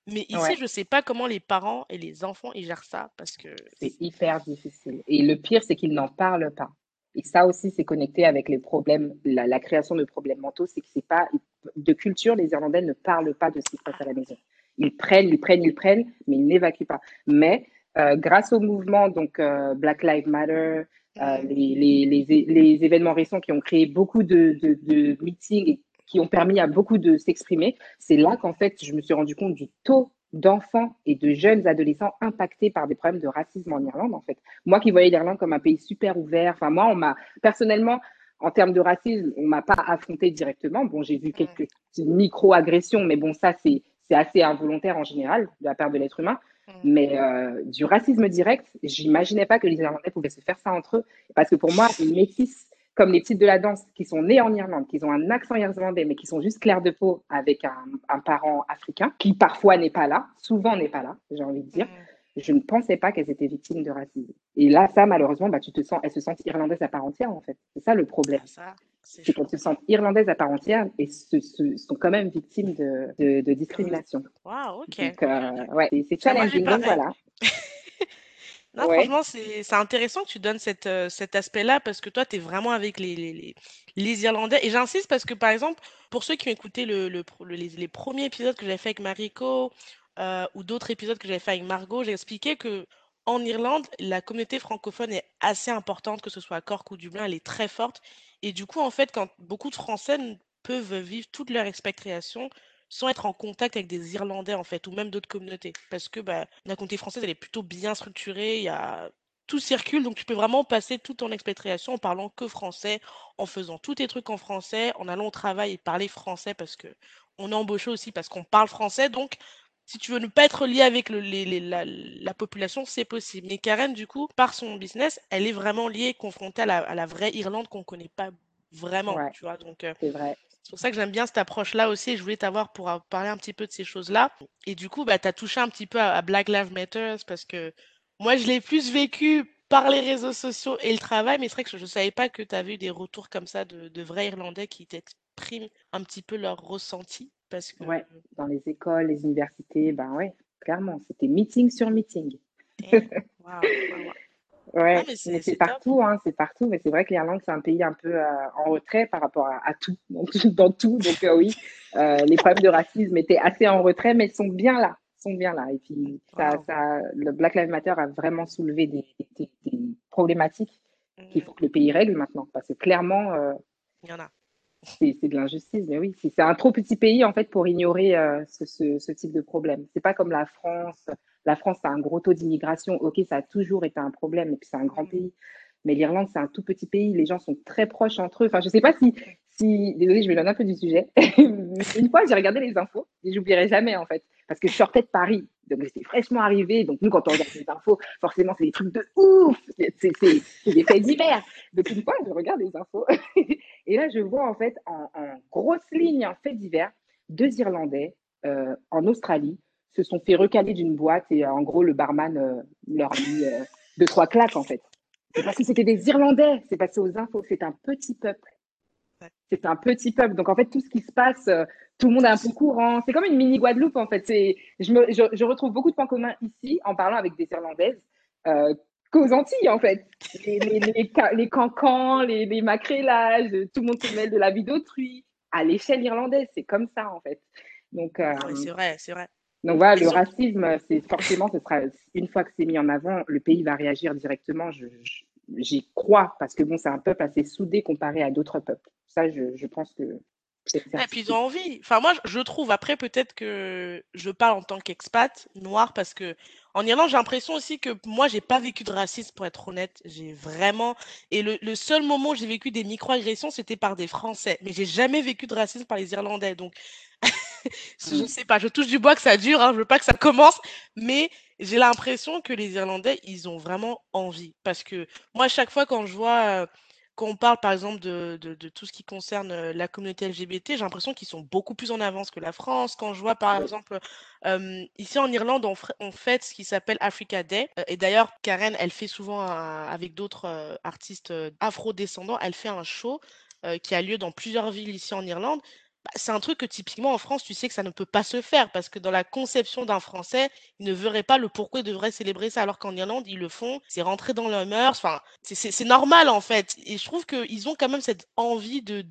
Mais ici, je ne sais pas comment les parents et les enfants ils gèrent ça parce que
c'est hyper difficile. Et le pire, c'est qu'ils n'en parlent pas. Et ça aussi, c'est connecté avec les problèmes, la, création de problèmes mentaux, c'est que c'est pas de culture, les Irlandais ne parlent pas de ce qui se passe à la maison. Ils prennent, ils prennent, ils prennent, mais ils n'évacuent pas. Mais euh, grâce au mouvement donc euh, Black Lives Matter, euh, les, les, les, événements récents qui ont créé beaucoup de, de, de meetings qui ont permis à beaucoup de s'exprimer. C'est là qu'en fait, je me suis rendu compte du taux d'enfants et de jeunes adolescents impactés par des problèmes de racisme en Irlande, en fait. Moi qui voyais l'Irlande comme un pays super ouvert, enfin, moi, on m'a, personnellement, en termes de racisme, on m'a pas affronté directement. Bon, j'ai vu quelques micro-agressions, mais bon, ça, c'est, c'est assez involontaire en général de la part de l'être humain. Mais euh, du racisme direct, j'imaginais pas que les Irlandais pouvaient se faire ça entre eux. Parce que pour moi, une métisse comme les petites de la danse qui sont nés en Irlande, qui ont un accent irlandais, mais qui sont juste clairs de peau avec un, parent africain, qui parfois n'est pas là, souvent n'est pas là, j'ai envie de dire. Je ne pensais pas qu'elles étaient victimes de racisme. Et là, ça, malheureusement, bah, tu te sens, elles se sentent irlandaises à part entière, en fait. C'est ça le problème. c'est qu'elles se sentent irlandaises à part entière et se, sont quand même victimes de, de, discrimination.
Waouh, ok.
Donc, euh, ouais, c'est challenging. Donc, voilà.
Non, franchement, c'est intéressant que tu donnes cette, euh, cet aspect-là parce que toi, tu es vraiment avec les, les, les, Irlandais. Et j'insiste parce que, par exemple, pour ceux qui ont écouté le, le, les, premiers épisodes que j'avais fait avec Mariko euh, ou d'autres épisodes que j'avais fait avec Margot, j'ai expliqué que en Irlande, la communauté francophone est assez importante, que ce soit à Cork ou Dublin, elle est très forte. Et du coup, en fait, quand beaucoup de Français peuvent vivre toute leur expatriation sans être en contact avec des Irlandais, en fait, ou même d'autres communautés. Parce que bah, la communauté française, elle est plutôt bien structurée, il y a... tout circule, donc tu peux vraiment passer toute ton expatriation en parlant que français, en faisant tous tes trucs en français, en allant au travail et parler français, parce que on est embauché aussi parce qu'on parle français, donc si tu veux ne pas être lié avec le, les, la, population, c'est possible. Mais Karen, du coup, par son business, elle est vraiment liée, confrontée à la, à la vraie Irlande qu'on ne connaît pas vraiment, tu vois. Donc,
c'est vrai.
C'est pour ça que j'aime bien cette approche-là aussi. je voulais t'avoir pour parler un petit peu de ces choses-là. Et du coup, bah, tu as touché un petit peu à, Black Lives Matter parce que moi, je l'ai plus vécu par les réseaux sociaux et le travail, mais c'est vrai que je ne savais pas que tu avais eu des retours comme ça de, vrais Irlandais qui t'expriment un petit peu leur ressenti. Parce que...
Ouais, dans les écoles, les universités, ben ouais, clairement, c'était meeting sur meeting. Eh, Ouais, mais c'est partout, hein, c'est partout. Mais c'est vrai que l'Irlande, c'est un pays un peu euh, en retrait par rapport à, tout, dans, tout. Donc euh, oui, euh, les problèmes de racisme étaient assez en retrait, mais ils sont bien là, sont bien là. Et puis ça, ça, le Black Lives Matter a vraiment soulevé des, des, problématiques qu'il mmh. faut que le pays règle maintenant, parce que clairement,
il y en a.
C'est de l'injustice, mais oui, c'est un trop petit pays en fait pour ignorer ce, ce, ce, type de problème. C'est pas comme la France la France a un gros taux d'immigration. Ok, ça a toujours été un problème, et puis c'est un grand pays. Mais l'Irlande, c'est un tout petit pays. Les gens sont très proches entre eux. Enfin, je ne sais pas si, si. Désolée, je vais un peu du sujet. une fois, j'ai regardé les infos et j'oublierai jamais, en fait. Parce que je sortais de Paris. Donc, j'étais fraîchement arrivée. Donc, nous, quand on regarde les infos, forcément, c'est des trucs de ouf. C'est des faits divers. Donc, une fois, je regarde les infos. et là, je vois, en fait, en, grosse ligne, en fait divers, deux Irlandais euh, en Australie se sont fait recaler d'une boîte et euh, en gros, le barman euh, leur a mis euh, deux, trois claques en fait. C'est parce que c'était des Irlandais, c'est passé aux infos, c'est un petit peuple. C'est un petit peuple. Donc en fait, tout ce qui se passe tout le monde est un peu courant. C'est comme une mini Guadeloupe, en fait. Je, me, je, retrouve beaucoup de points communs ici en parlant avec des Irlandaises euh, qu'aux Antilles, en fait. Les, les, les, les cancans, les, les macrélages, tout le monde se mêle de la vie d'autrui. À l'échelle irlandaise, c'est comme ça, en fait. Donc,
euh, c'est vrai, c'est vrai.
Donc voilà, le racisme, c'est forcément, ce sera une fois que c'est mis en avant, le pays va réagir directement. J'y crois parce que bon, c'est un peuple assez soudé comparé à d'autres peuples. Ça, je, je pense que
et puis ils ont envie. Enfin, moi, je trouve, après, peut-être que je parle en tant qu'expat noir parce que en Irlande, j'ai l'impression aussi que moi, j'ai pas vécu de racisme, pour être honnête. J'ai vraiment. Et le, le seul moment où j'ai vécu des micro-agressions, c'était par des Français. Mais j'ai jamais vécu de racisme par les Irlandais. Donc, je ne sais pas, je touche du bois que ça dure, hein, je veux pas que ça commence, mais j'ai l'impression que les Irlandais, ils ont vraiment envie. Parce que moi, chaque fois quand je vois, quand on parle par exemple de, de, tout ce qui concerne la communauté LGBT, j'ai l'impression qu'ils sont beaucoup plus en avance que la France. Quand je vois par exemple, ici en Irlande, on, on fête ce qui s'appelle Africa Day. Et d'ailleurs, Karen, elle fait souvent avec d'autres artistes afro-descendants, elle fait un show qui a lieu dans plusieurs villes ici en Irlande. Bah, c'est un truc que typiquement en France, tu sais que ça ne peut pas se faire parce que dans la conception d'un Français, ils ne verraient pas le pourquoi ils devraient célébrer ça alors qu'en Irlande, ils le font. C'est rentré dans leur mœurs. Enfin, c'est normal en fait. Et je trouve qu'ils ont quand même cette envie de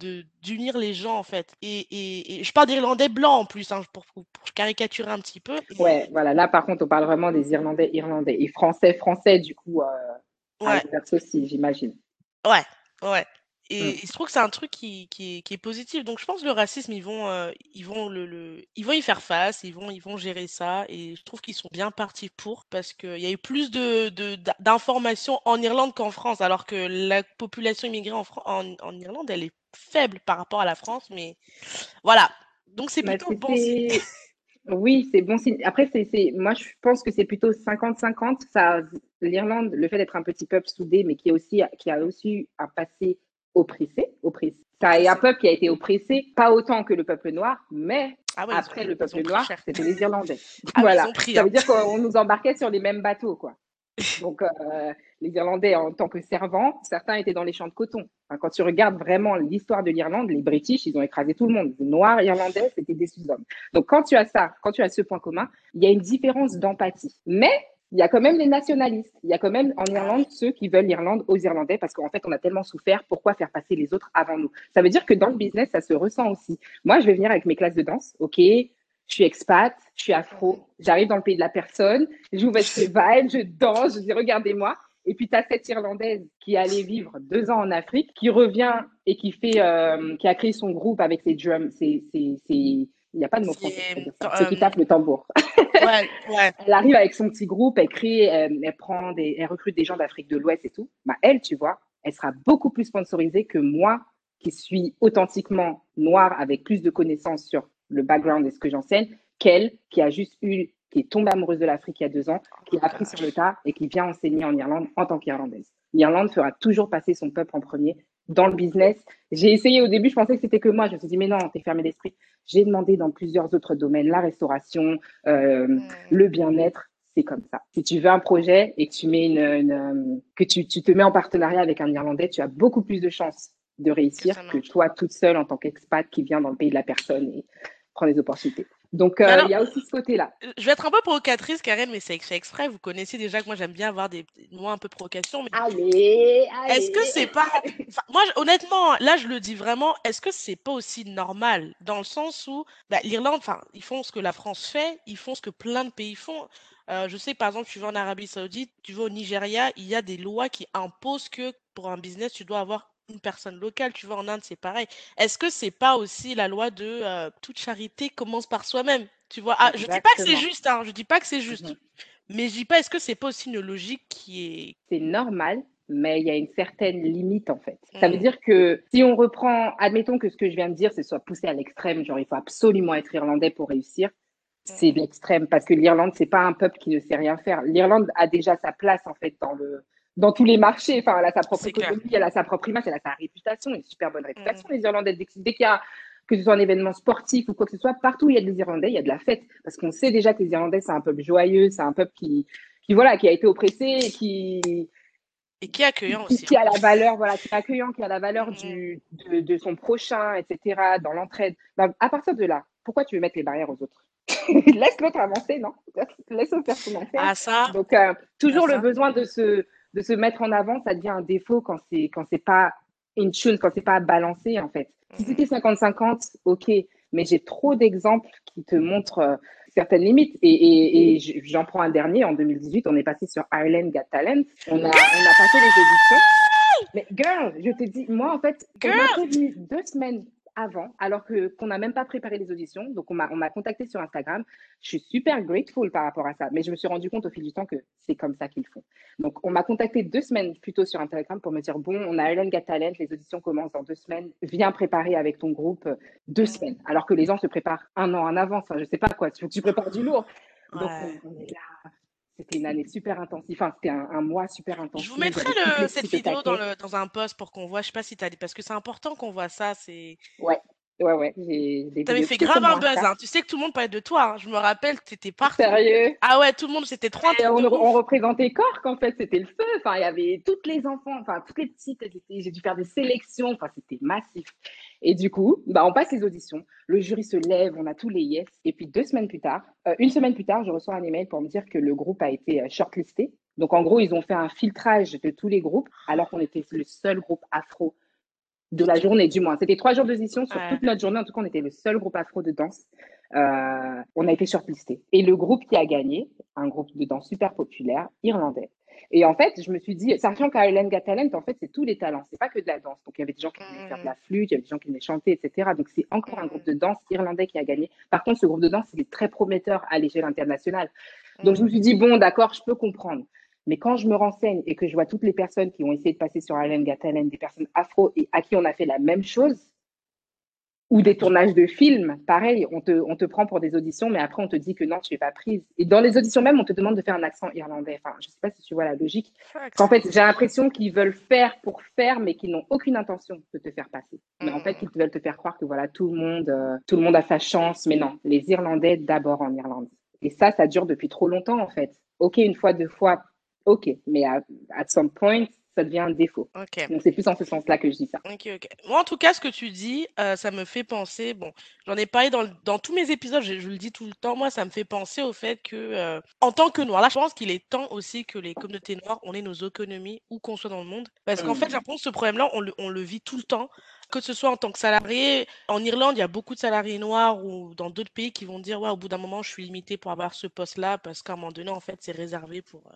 d'unir les gens en fait. Et, et, je parle d'Irlandais blancs en plus, hein, pour, pour, caricaturer un petit peu.
Ouais, voilà. Là, par contre, on parle vraiment des Irlandais irlandais et Français français du coup. Euh, ouais. aussi, j'imagine.
Ouais, ouais. Et, je trouve que c'est un truc qui, qui, est, qui, est, positif. Donc je pense que le racisme, ils vont, euh, ils vont, le, le, ils vont y faire face, ils vont, ils vont gérer ça. Et je trouve qu'ils sont bien partis pour parce qu'il y a eu plus de, d'informations en Irlande qu'en France, alors que la population immigrée en, en, en, Irlande, elle est faible par rapport à la France. Mais voilà. Donc c'est bah, plutôt bon signe.
Oui, c'est bon signe. Après, c'est, moi, je pense que c'est plutôt 50-50. Ça, l'Irlande, le fait d'être un petit peuple soudé, mais qui, aussi, qui a aussi un passé oppressé, oppressé. Ça est un peuple qui a été oppressé, pas autant que le peuple noir, mais ah après le peuple noir, c'était les Irlandais. Ah voilà. ça veut hein. dire qu'on nous embarquait sur les mêmes bateaux, quoi. Donc, euh, les Irlandais, en tant que servants, certains étaient dans les champs de coton. quand tu regardes vraiment l'histoire de l'Irlande, les British, ils ont écrasé tout le monde. Les Noirs irlandais, c'était des sous-hommes. Donc, quand tu as ça, quand tu as ce point commun, il y a une différence d'empathie. Mais il y a quand même les nationalistes. Il y a quand même en Irlande ceux qui veulent l'Irlande aux Irlandais parce qu'en fait, on a tellement souffert. Pourquoi faire passer les autres avant nous? Ça veut dire que dans le business, ça se ressent aussi. Moi, je vais venir avec mes classes de danse. OK, je suis expat, je suis afro, j'arrive dans le pays de la personne, j'ouvre ce festival, je danse, je dis regardez-moi. Et puis, tu as cette Irlandaise qui est allée vivre deux ans en Afrique, qui revient et qui, fait, euh, qui a créé son groupe avec ses drums, ses, ses, il n'y a pas de mot français. C'est qui tape le tambour. Ouais, ouais. elle arrive avec son petit groupe, elle crée, elle, prend des, elle recrute des gens d'Afrique de l'Ouest et tout. Bah, elle, tu vois, elle sera beaucoup plus sponsorisée que moi, qui suis authentiquement noire avec plus de connaissances sur le background et ce que j'enseigne, qu'elle, qui a juste eu, qui est tombée amoureuse de l'Afrique il y a deux ans, qui a appris sur le tas et qui vient enseigner en Irlande en tant qu'Irlandaise. L'Irlande fera toujours passer son peuple en premier dans le business. J'ai essayé au début, je pensais que c'était que moi. Je me suis dit, mais non, t'es fermé d'esprit. J'ai demandé dans plusieurs autres domaines, la restauration, euh, hmm. le bien-être. C'est comme ça. Si tu veux un projet et que tu mets une, que tu, tu, te mets en partenariat avec un Irlandais, tu as beaucoup plus de chances de réussir que toi toute seule en tant qu'expat qui vient dans le pays de la personne et prend les opportunités. Donc, euh, il y a aussi ce côté-là.
Je vais être un peu provocatrice, Karen, mais c'est fait exprès. Vous connaissez déjà que moi, j'aime bien avoir des mots un peu provocation. Mais...
Allez, allez.
Est-ce que c'est pas. moi, honnêtement, là, je le dis vraiment, est-ce que c'est pas aussi normal? Dans le sens où bah, l'Irlande, enfin, ils font ce que la France fait, ils font ce que plein de pays font. Euh, je sais, par exemple, tu vas en Arabie Saoudite, tu vas au Nigeria, il y a des lois qui imposent que pour un business, tu dois avoir une personne locale. Tu vois, en Inde, c'est pareil. Est-ce que c'est pas aussi la loi de euh, toute charité commence par soi-même Tu vois, ah, je dis pas que c'est juste, hein, je dis pas que c'est juste. Mais je dis pas, est-ce que c'est pas aussi une logique qui est.
C'est normal, mais il y a une certaine limite en fait. Ça veut mmh. dire que si on reprend, admettons que ce que je viens de dire, c'est soit poussé à l'extrême, genre il faut absolument être irlandais pour réussir, c'est mmh. l'extrême parce que l'Irlande, c'est pas un peuple qui ne sait rien faire. L'Irlande a déjà sa place en fait dans le, dans tous les marchés. Enfin, elle a sa propre économie, elle a sa propre image, elle a sa réputation, une super bonne réputation, mm. les Irlandais. Dès, qu'il y a, que ce soit un événement sportif ou quoi que ce soit, partout où il y a des Irlandais, il y a de la fête. Parce qu'on sait déjà que les Irlandais, c'est un peuple joyeux, c'est un peuple qui, qui, voilà, qui a été oppressé et qui.
Et qui est accueillant aussi.
Qui a la valeur, voilà, qui est accueillant, qui a la valeur mm. du, de, de, son prochain, etc., dans l'entraide. Bah, à partir de là, pourquoi tu veux mettre les barrières aux autres? Laisse l'autre avancer, non? Laisse-le faire son affaire.
Ah, ça.
Donc, euh, toujours
Ah,
le besoin de se, de se mettre en avant, ça devient un défaut quand c'est quand c'est pas in tune, quand c'est pas balancé, en fait. Si
Mhm.
c'était 50-50, ok, mais j'ai trop d'exemples qui te montrent euh, certaines limites. Et, et, et j- j'en prends un dernier. En 2018, on est passé sur Ireland Got Talent. On a, on a passé les auditions. Mais girl, je te dis, moi, en fait, on m'a prévenu deux semaines avant, alors que qu'on n'a même pas préparé les auditions. Donc, on m'a on m'a contacté sur Instagram. Je suis super grateful par rapport à ça. Mais je me suis rendu compte au fil du temps que c'est comme ça qu'ils font. Donc, on m'a contacté deux semaines plus tôt sur Instagram pour me dire bon, on a Ellen Got Talent, les auditions commencent dans deux semaines. Viens préparer avec ton groupe euh, deux semaines. Alors que les gens se préparent un an en avance. Enfin, je sais pas quoi. Tu prépares du lourd. Donc,
Ouais.
on, on est là. C'était une année super intensive. Enfin, c'était un, un mois super intensif.
Je vous mettrai le, cette vidéo dans,
taquet.
le, dans un post pour qu'on voit. Je sais pas si t'as dit, parce que c'est important qu'on voit ça. C'est.
Ouais, ouais, ouais. J'ai
T'avais fait grave un buzz. Hein. Tu sais que tout le monde parlait de toi. hein. Je me rappelle, t'étais partout.
Sérieux?
Ah ouais, tout le monde, c'était trop un
Et
truc
on, représentait Cork, en fait, c'était le feu. Enfin, il y avait toutes les enfants, enfin, toutes les petites, j'ai dû faire des sélections, enfin, c'était massif. Et du coup, bah, on passe les auditions, le jury se lève, on a tous les yes. Et puis, deux semaines plus tard, euh, une semaine plus tard, je reçois un email pour me dire que le groupe a été euh, shortlisté. Donc, en gros, ils ont fait un filtrage de tous les groupes, alors qu'on était le seul groupe afro de la journée, du moins. C'était trois jours d'audition sur
Ouais.
toute notre journée. En tout cas, on était le seul groupe afro de danse. Euh, on a été shortlisté. Et le groupe qui a gagné, un groupe de danse super populaire, irlandais. Et en fait, je me suis dit, sachant qu'à Got Talent, en fait, c'est tous les talents, c'est pas que de la danse. Donc, il y avait des gens qui venaient faire de la flûte, il y avait des gens qui venaient chanter, etc. Donc, c'est encore un groupe de danse irlandais qui a gagné. Par contre, ce groupe de danse, il est très prometteur à l'échelle internationale. Donc, je me suis dit, bon, d'accord, je peux comprendre. Mais quand je me renseigne et que je vois toutes les personnes qui ont essayé de passer sur Ireland Got Talent, des personnes afro et à qui on a fait la même chose, ou des tournages de films, pareil, on te, on te prend pour des auditions, mais après on te dit que non, tu n'es pas prise. Et dans les auditions même, on te demande de faire un accent irlandais. Enfin, je ne sais pas si tu vois la logique. En fait, j'ai l'impression qu'ils veulent faire pour faire, mais qu'ils n'ont aucune intention de te faire passer. Mais en fait, ils veulent te faire croire que voilà, tout le monde, euh, tout le monde a sa chance. Mais non, les Irlandais d'abord en Irlande. Et ça, ça dure depuis trop longtemps en fait. Ok, une fois, deux fois, ok, mais à at some point, ça devient un défaut. Donc c'est plus en ce sens-là que je dis ça.
Moi, en tout cas, ce que tu dis, euh, ça me fait penser. Bon, j'en ai parlé dans, dans tous mes épisodes, je, je le dis tout le temps. Moi, ça me fait penser au fait que, euh, en tant que noir, là, je pense qu'il est temps aussi que les communautés noires, on ait nos économies où qu'on soit dans le monde. Parce qu'en fait,
Mm.
j'ai l'impression que ce problème-là, on le, on le vit tout le temps. Que ce soit en tant que salarié, en Irlande, il y a beaucoup de salariés noirs ou dans d'autres pays qui vont dire, ouais, au bout d'un moment, je suis limité pour avoir ce poste-là parce qu'à un moment donné, en fait, c'est réservé pour. euh,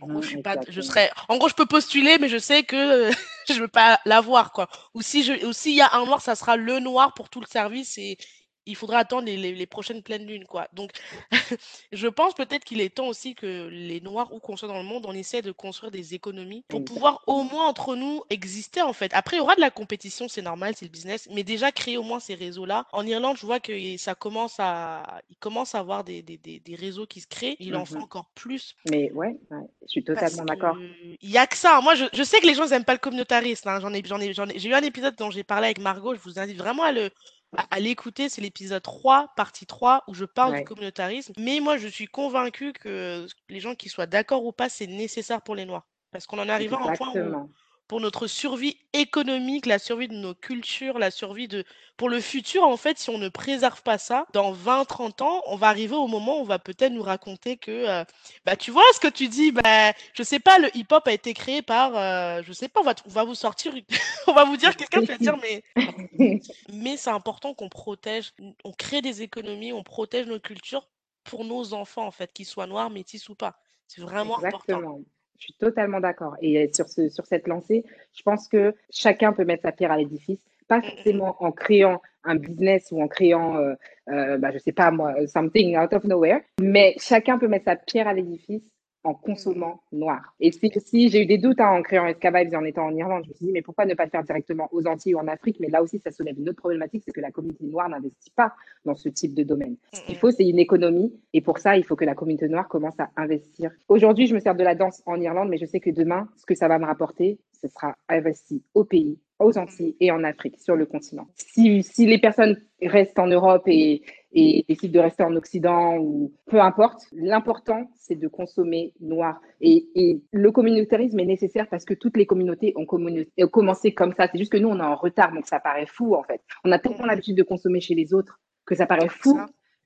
en gros, je suis pas, je
Exactement.
serais, en gros, je peux postuler, mais je sais que je veux pas l'avoir, quoi. Ou si je, ou s'il y a un noir, ça sera le noir pour tout le service et il faudra attendre les, les, les prochaines pleines lunes, quoi. Donc, je pense peut-être qu'il est temps aussi que les noirs, où qu'on soit dans le monde, on essaie de construire des économies pour pouvoir au moins entre nous exister, en fait. Après, il y aura de la compétition, c'est normal, c'est le business, mais déjà créer au moins ces réseaux-là. En Irlande, je vois que ça commence à, il commence à avoir des, des, des, des réseaux qui se créent. Il en faut
Mhm.
encore plus
Mais ouais, ouais, je suis totalement d'accord.
il y a que ça. Moi, je, je sais que les gens n'aiment pas le communautarisme. hein. J'en ai, j'en ai, j'en ai, j'ai eu un épisode dont j'ai parlé avec Margot. Je vous invite vraiment à le, à, à l'écouter. C'est l'épisode 3, partie 3, où je parle du communautarisme. Mais moi, je suis convaincue que les gens qui soient d'accord ou pas, c'est nécessaire pour les Noirs. Parce qu'on en est arrivé à un point où. Pour notre survie économique, la survie de nos cultures, la survie de... Pour le futur, en fait, si on ne préserve pas ça, dans 20, 30 ans, on va arriver au moment où on va peut-être nous raconter que, euh, bah, tu vois ce que tu dis, bah, je sais pas, le hip-hop a été créé par, euh, je sais pas, on va, on va vous sortir, on va vous dire, quelqu'un va dire, mais, mais c'est important qu'on protège, on crée des économies, on protège nos cultures pour nos enfants, en fait, qu'ils soient noirs, métis ou pas. C'est vraiment important.
Je suis totalement d'accord. Et sur, ce, sur cette lancée, je pense que chacun peut mettre sa pierre à l'édifice, pas forcément en créant un business ou en créant, euh, euh, bah, je sais pas moi, something out of nowhere, mais chacun peut mettre sa pierre à l'édifice en consommant noir. Et si, j'ai eu des doutes hein, en créant Escavibes et en étant en Irlande, je me suis dit, mais pourquoi ne pas le faire directement aux Antilles ou en Afrique? Mais là aussi, ça soulève une autre problématique, c'est que la communauté noire n'investit pas dans ce type de domaine. Ce qu'il faut, c'est une économie. Et pour ça, il faut que la communauté noire commence à investir. Aujourd'hui, je me sers de la danse en Irlande, mais je sais que demain, ce que ça va me rapporter, ce sera investi au pays, aux Antilles et en Afrique, sur le continent. Si les personnes restent en Europe et, et décident de rester en Occident ou peu importe, l'important, c'est de consommer noir. Et, et le communautarisme est nécessaire parce que toutes les communautés ont, commencé comme ça. C'est juste que nous, on est en retard, donc ça paraît fou, en fait. On a tellement l'habitude de consommer chez les autres que ça paraît fou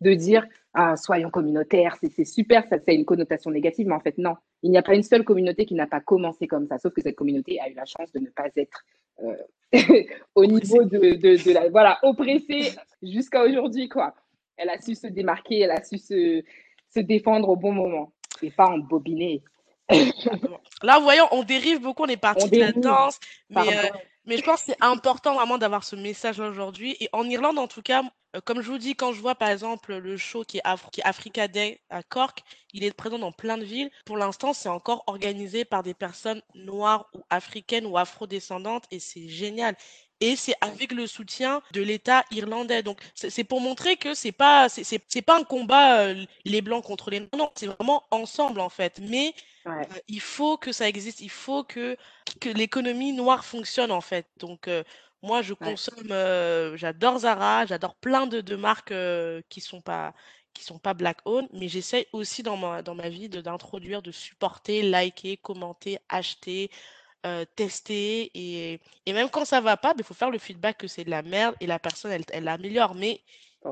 de dire ah, soyons communautaires, c'est super, ça, c'est une connotation négative, mais en fait, non. Il n'y a pas une seule communauté qui n'a pas commencé comme ça, sauf que cette communauté a eu la chance de ne pas être euh, au niveau de, de, la. Voilà, oppressée jusqu'à aujourd'hui, quoi. Elle a su se démarquer, elle a su se, se défendre au bon moment et pas en bobiner.
Là, voyons, on dérive beaucoup, on est parti de la danse, mais, euh, mais je pense que c'est important vraiment d'avoir ce message-là aujourd'hui. Et en Irlande, en tout cas, euh, comme je vous dis, quand je vois par exemple le show qui est, qui est Africa Day à Cork, il est présent dans plein de villes. Pour l'instant, c'est encore organisé par des personnes noires ou africaines ou afrodescendantes et c'est génial et c'est avec le soutien de l'État irlandais. Donc c'est pour montrer que c'est pas c'est pas un combat euh, les blancs contre les noirs, non, c'est vraiment ensemble en fait. Mais euh, il faut que ça existe, il faut que que l'économie noire fonctionne en fait. Donc euh, moi je consomme, j'adore Zara, j'adore plein de, de marques qui sont pas qui sont pas black owned, mais j'essaie aussi dans ma dans ma vie d'introduire, de supporter, liker, commenter, acheter. Euh, tester et, et, même quand ça va pas, il faut faire le feedback que c'est de la merde et la personne, elle, elle l'améliore. Mais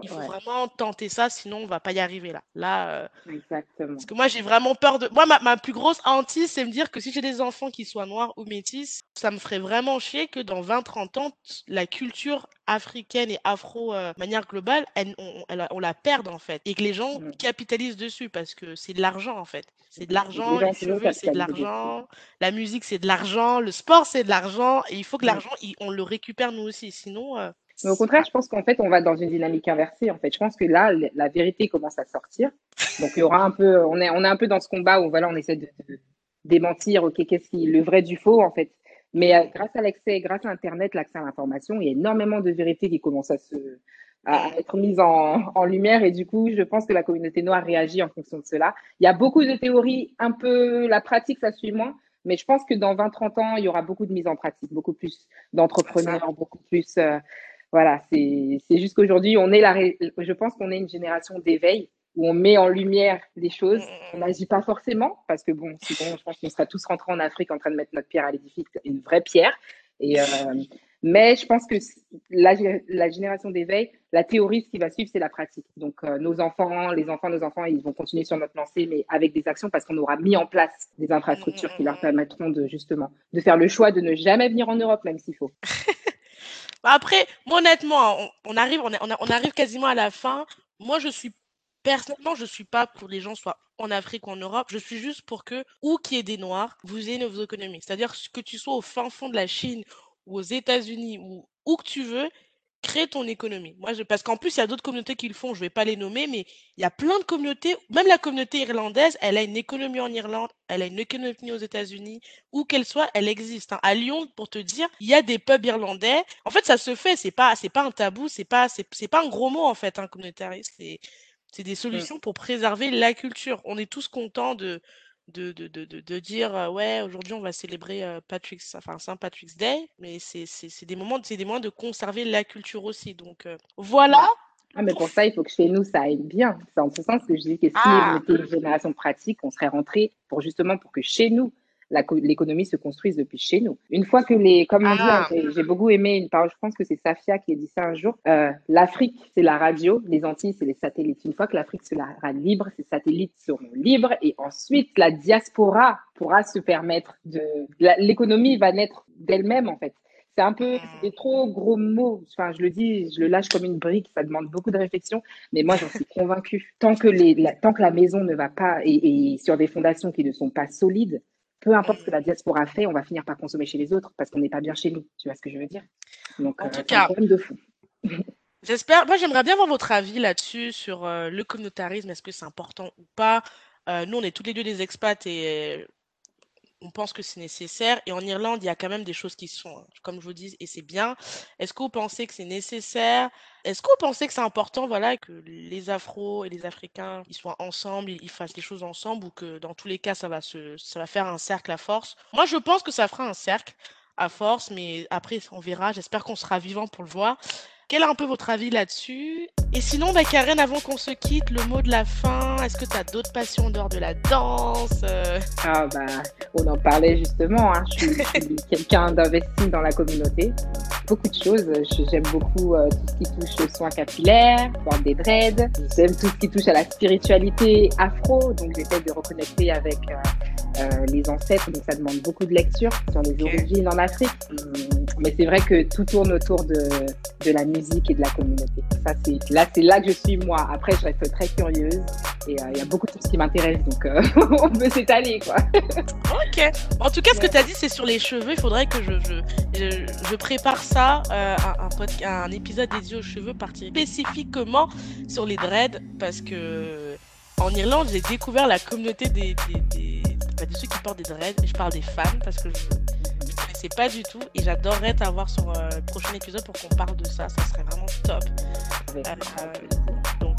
il faut vraiment tenter ça, sinon on va pas y arriver là. Là, euh,
Exactement.
Parce que moi, j'ai vraiment peur de. Moi, ma, ma plus grosse hantise, c'est me dire que si j'ai des enfants qui soient noirs ou métis, ça me ferait vraiment chier que dans 20-30 ans, la culture africaine et afro euh, de manière globale, elle, on, on, la perde en fait. Et que les gens mmh. capitalisent dessus parce que c'est de l'argent en fait. C'est de l'argent, les, cheveux, c'est de l'argent, la musique, c'est de l'argent, le sport, c'est de l'argent. Et il faut que l'argent, on le récupère nous aussi. Sinon. Euh,
mais au contraire, je pense qu'en fait, on va dans une dynamique inversée. En fait, je pense que là, la vérité commence à sortir. Donc, il y aura un peu, on est, on est un peu dans ce combat où voilà, on essaie de, démentir, ok, qu'est-ce qui, le vrai du faux, en fait. Mais euh, grâce à l'accès, grâce à Internet, l'accès à l'information, il y a énormément de vérités qui commencent à se, à être mises en, en, lumière. Et du coup, je pense que la communauté noire réagit en fonction de cela. Il y a beaucoup de théories, un peu la pratique, ça suit moins. Mais je pense que dans 20-30 ans, il y aura beaucoup de mise en pratique, beaucoup plus d'entrepreneurs, beaucoup plus. Euh, voilà, c'est juste qu'aujourd'hui, on je pense qu'on est une génération d'éveil où on met en lumière les choses. On n'agit pas forcément parce que bon, sinon, je pense qu'on sera tous rentrés en Afrique en train de mettre notre pierre à l'édifice, une vraie pierre. Euh, mais je pense que la, génération d'éveil, la théorie, ce qui va suivre, c'est la pratique. Donc, euh, nos enfants, les enfants, nos enfants, ils vont continuer sur notre lancée, mais avec des actions parce qu'on aura mis en place des infrastructures qui leur permettront justement de faire le choix de ne jamais venir en Europe, même s'il faut.
Bah, après, honnêtement, on, arrive, quasiment à la fin. Moi, je suis personnellement, je suis pas pour les gens soient en Afrique ou en Europe. Je suis juste pour que, où qu'il y ait des Noirs, vous ayez nos économies. C'est-à-dire que tu sois au fin fond de la Chine ou aux États-Unis ou où que tu veux, crée ton économie. Moi, je, parce qu'en plus, il y a d'autres communautés qui le font, je ne vais pas les nommer, mais il y a plein de communautés, même la communauté irlandaise, elle a une économie en Irlande, elle a une économie aux États-Unis, où qu'elle soit, elle existe. Hein. À Lyon, pour te dire, il y a des pubs irlandais. En fait, ça se fait, c'est pas, c'est pas un tabou, c'est pas, c'est, pas un gros mot, en fait, un communautariste. C'est, c'est des mmh. solutions pour préserver la culture. On est tous contents de, de, de, de, de dire ouais aujourd'hui on va célébrer Patrick's enfin Saint Patrick's Day mais c'est des moments c'est des moments de conserver la culture aussi donc voilà
ah, mais pour ça, il faut que chez nous, ça aille bien. C'est en ce sens que je dis que si ah. on était une génération pratique, on serait rentré pour justement pour que chez nous, l'économie se construise depuis chez nous. Une fois que les, comme on dit, hein, ah. j'ai beaucoup aimé une parole, je pense que c'est Safia qui a dit ça un jour, euh, l'Afrique, c'est la radio, les Antilles, c'est les satellites. Une fois que l'Afrique sera libre, ces satellites seront libres et ensuite la diaspora pourra se permettre de, l'économie va naître d'elle-même en fait. C'est un peu, des trop gros mots. Enfin, je le dis, je le lâche comme une brique. Ça demande beaucoup de réflexion, mais moi, j'en suis convaincue. Tant que les, la, tant que la maison ne va pas et, et, sur des fondations qui ne sont pas solides, peu importe ce que la diaspora fait, on va finir par consommer chez les autres parce qu'on n'est pas bien chez nous. Tu vois ce que je veux dire?
Donc, en euh, tout cas, de fou. J'espère. Moi, j'aimerais bien avoir votre avis là-dessus sur euh, le communautarisme. Est-ce que c'est important ou pas? Euh, Nous, on est tous les deux des expats et on pense que c'est nécessaire. Et en Irlande, il y a quand même des choses qui sont, hein, comme je vous dis, et c'est bien. Est-ce que vous pensez que c'est nécessaire? Est-ce que vous pensez que c'est important, voilà, que les Afros et les Africains, ils soient ensemble, ils fassent les choses ensemble, ou que dans tous les cas, ça va se, ça va faire un cercle à force? Moi, je pense que ça fera un cercle à force, mais après, on verra. J'espère qu'on sera vivant pour le voir. Quel est un peu votre avis là-dessus? Et sinon, bah, Karen, avant qu'on se quitte, le mot de la fin, est-ce que tu as d'autres passions en dehors de la danse euh?
Ah bah, on en parlait justement, hein. je suis, quelqu'un d'investi dans la communauté. Beaucoup de choses, j'aime beaucoup euh, tout ce qui touche aux soins capillaires, voir des dreads, j'aime tout ce qui touche à la spiritualité afro, donc j'essaie de reconnecter avec euh, les ancêtres, donc ça demande beaucoup de lecture sur les origines en Afrique. Hum, mais c'est vrai que tout tourne autour de, de la musique et de la communauté. Ça, c'est, là, c'est là que je suis moi. Après, je reste très curieuse et euh, il y a beaucoup de choses qui m'intéressent, donc euh, on peut s'étaler, quoi.
ok. En tout cas, ce que tu as dit, c'est sur les cheveux. Il faudrait que je, je, je, prépare ça, euh, un, un, épisode dédié aux cheveux, parti spécifiquement sur les dreads, parce que en Irlande, j'ai découvert la communauté des, des, des, bah, de ceux qui portent des dreads. Je parle des femmes parce que je pas du tout et j'adorerais t'avoir sur euh, le prochain épisode pour qu'on parle de ça. Ça serait vraiment top. Euh,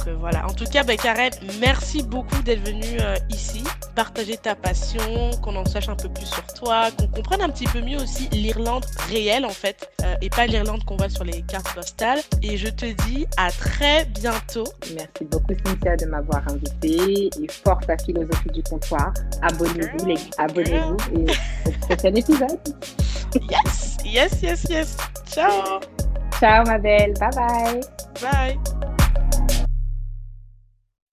donc euh, voilà. En tout cas, Karen, merci beaucoup d'être venue ici, partager ta passion, qu'on en sache un peu plus sur toi, qu'on comprenne un petit peu mieux aussi l'Irlande réelle en fait et pas l'Irlande qu'on voit sur les cartes postales. Et je te dis à très bientôt.
Merci beaucoup Cynthia de m'avoir invité et force à philosophie du comptoir. Abonnez-vous les abonnez-vous et au prochain épisode.
Yes, yes, yes, yes. Ciao.
Ciao, ma belle. Bye bye.
Bye.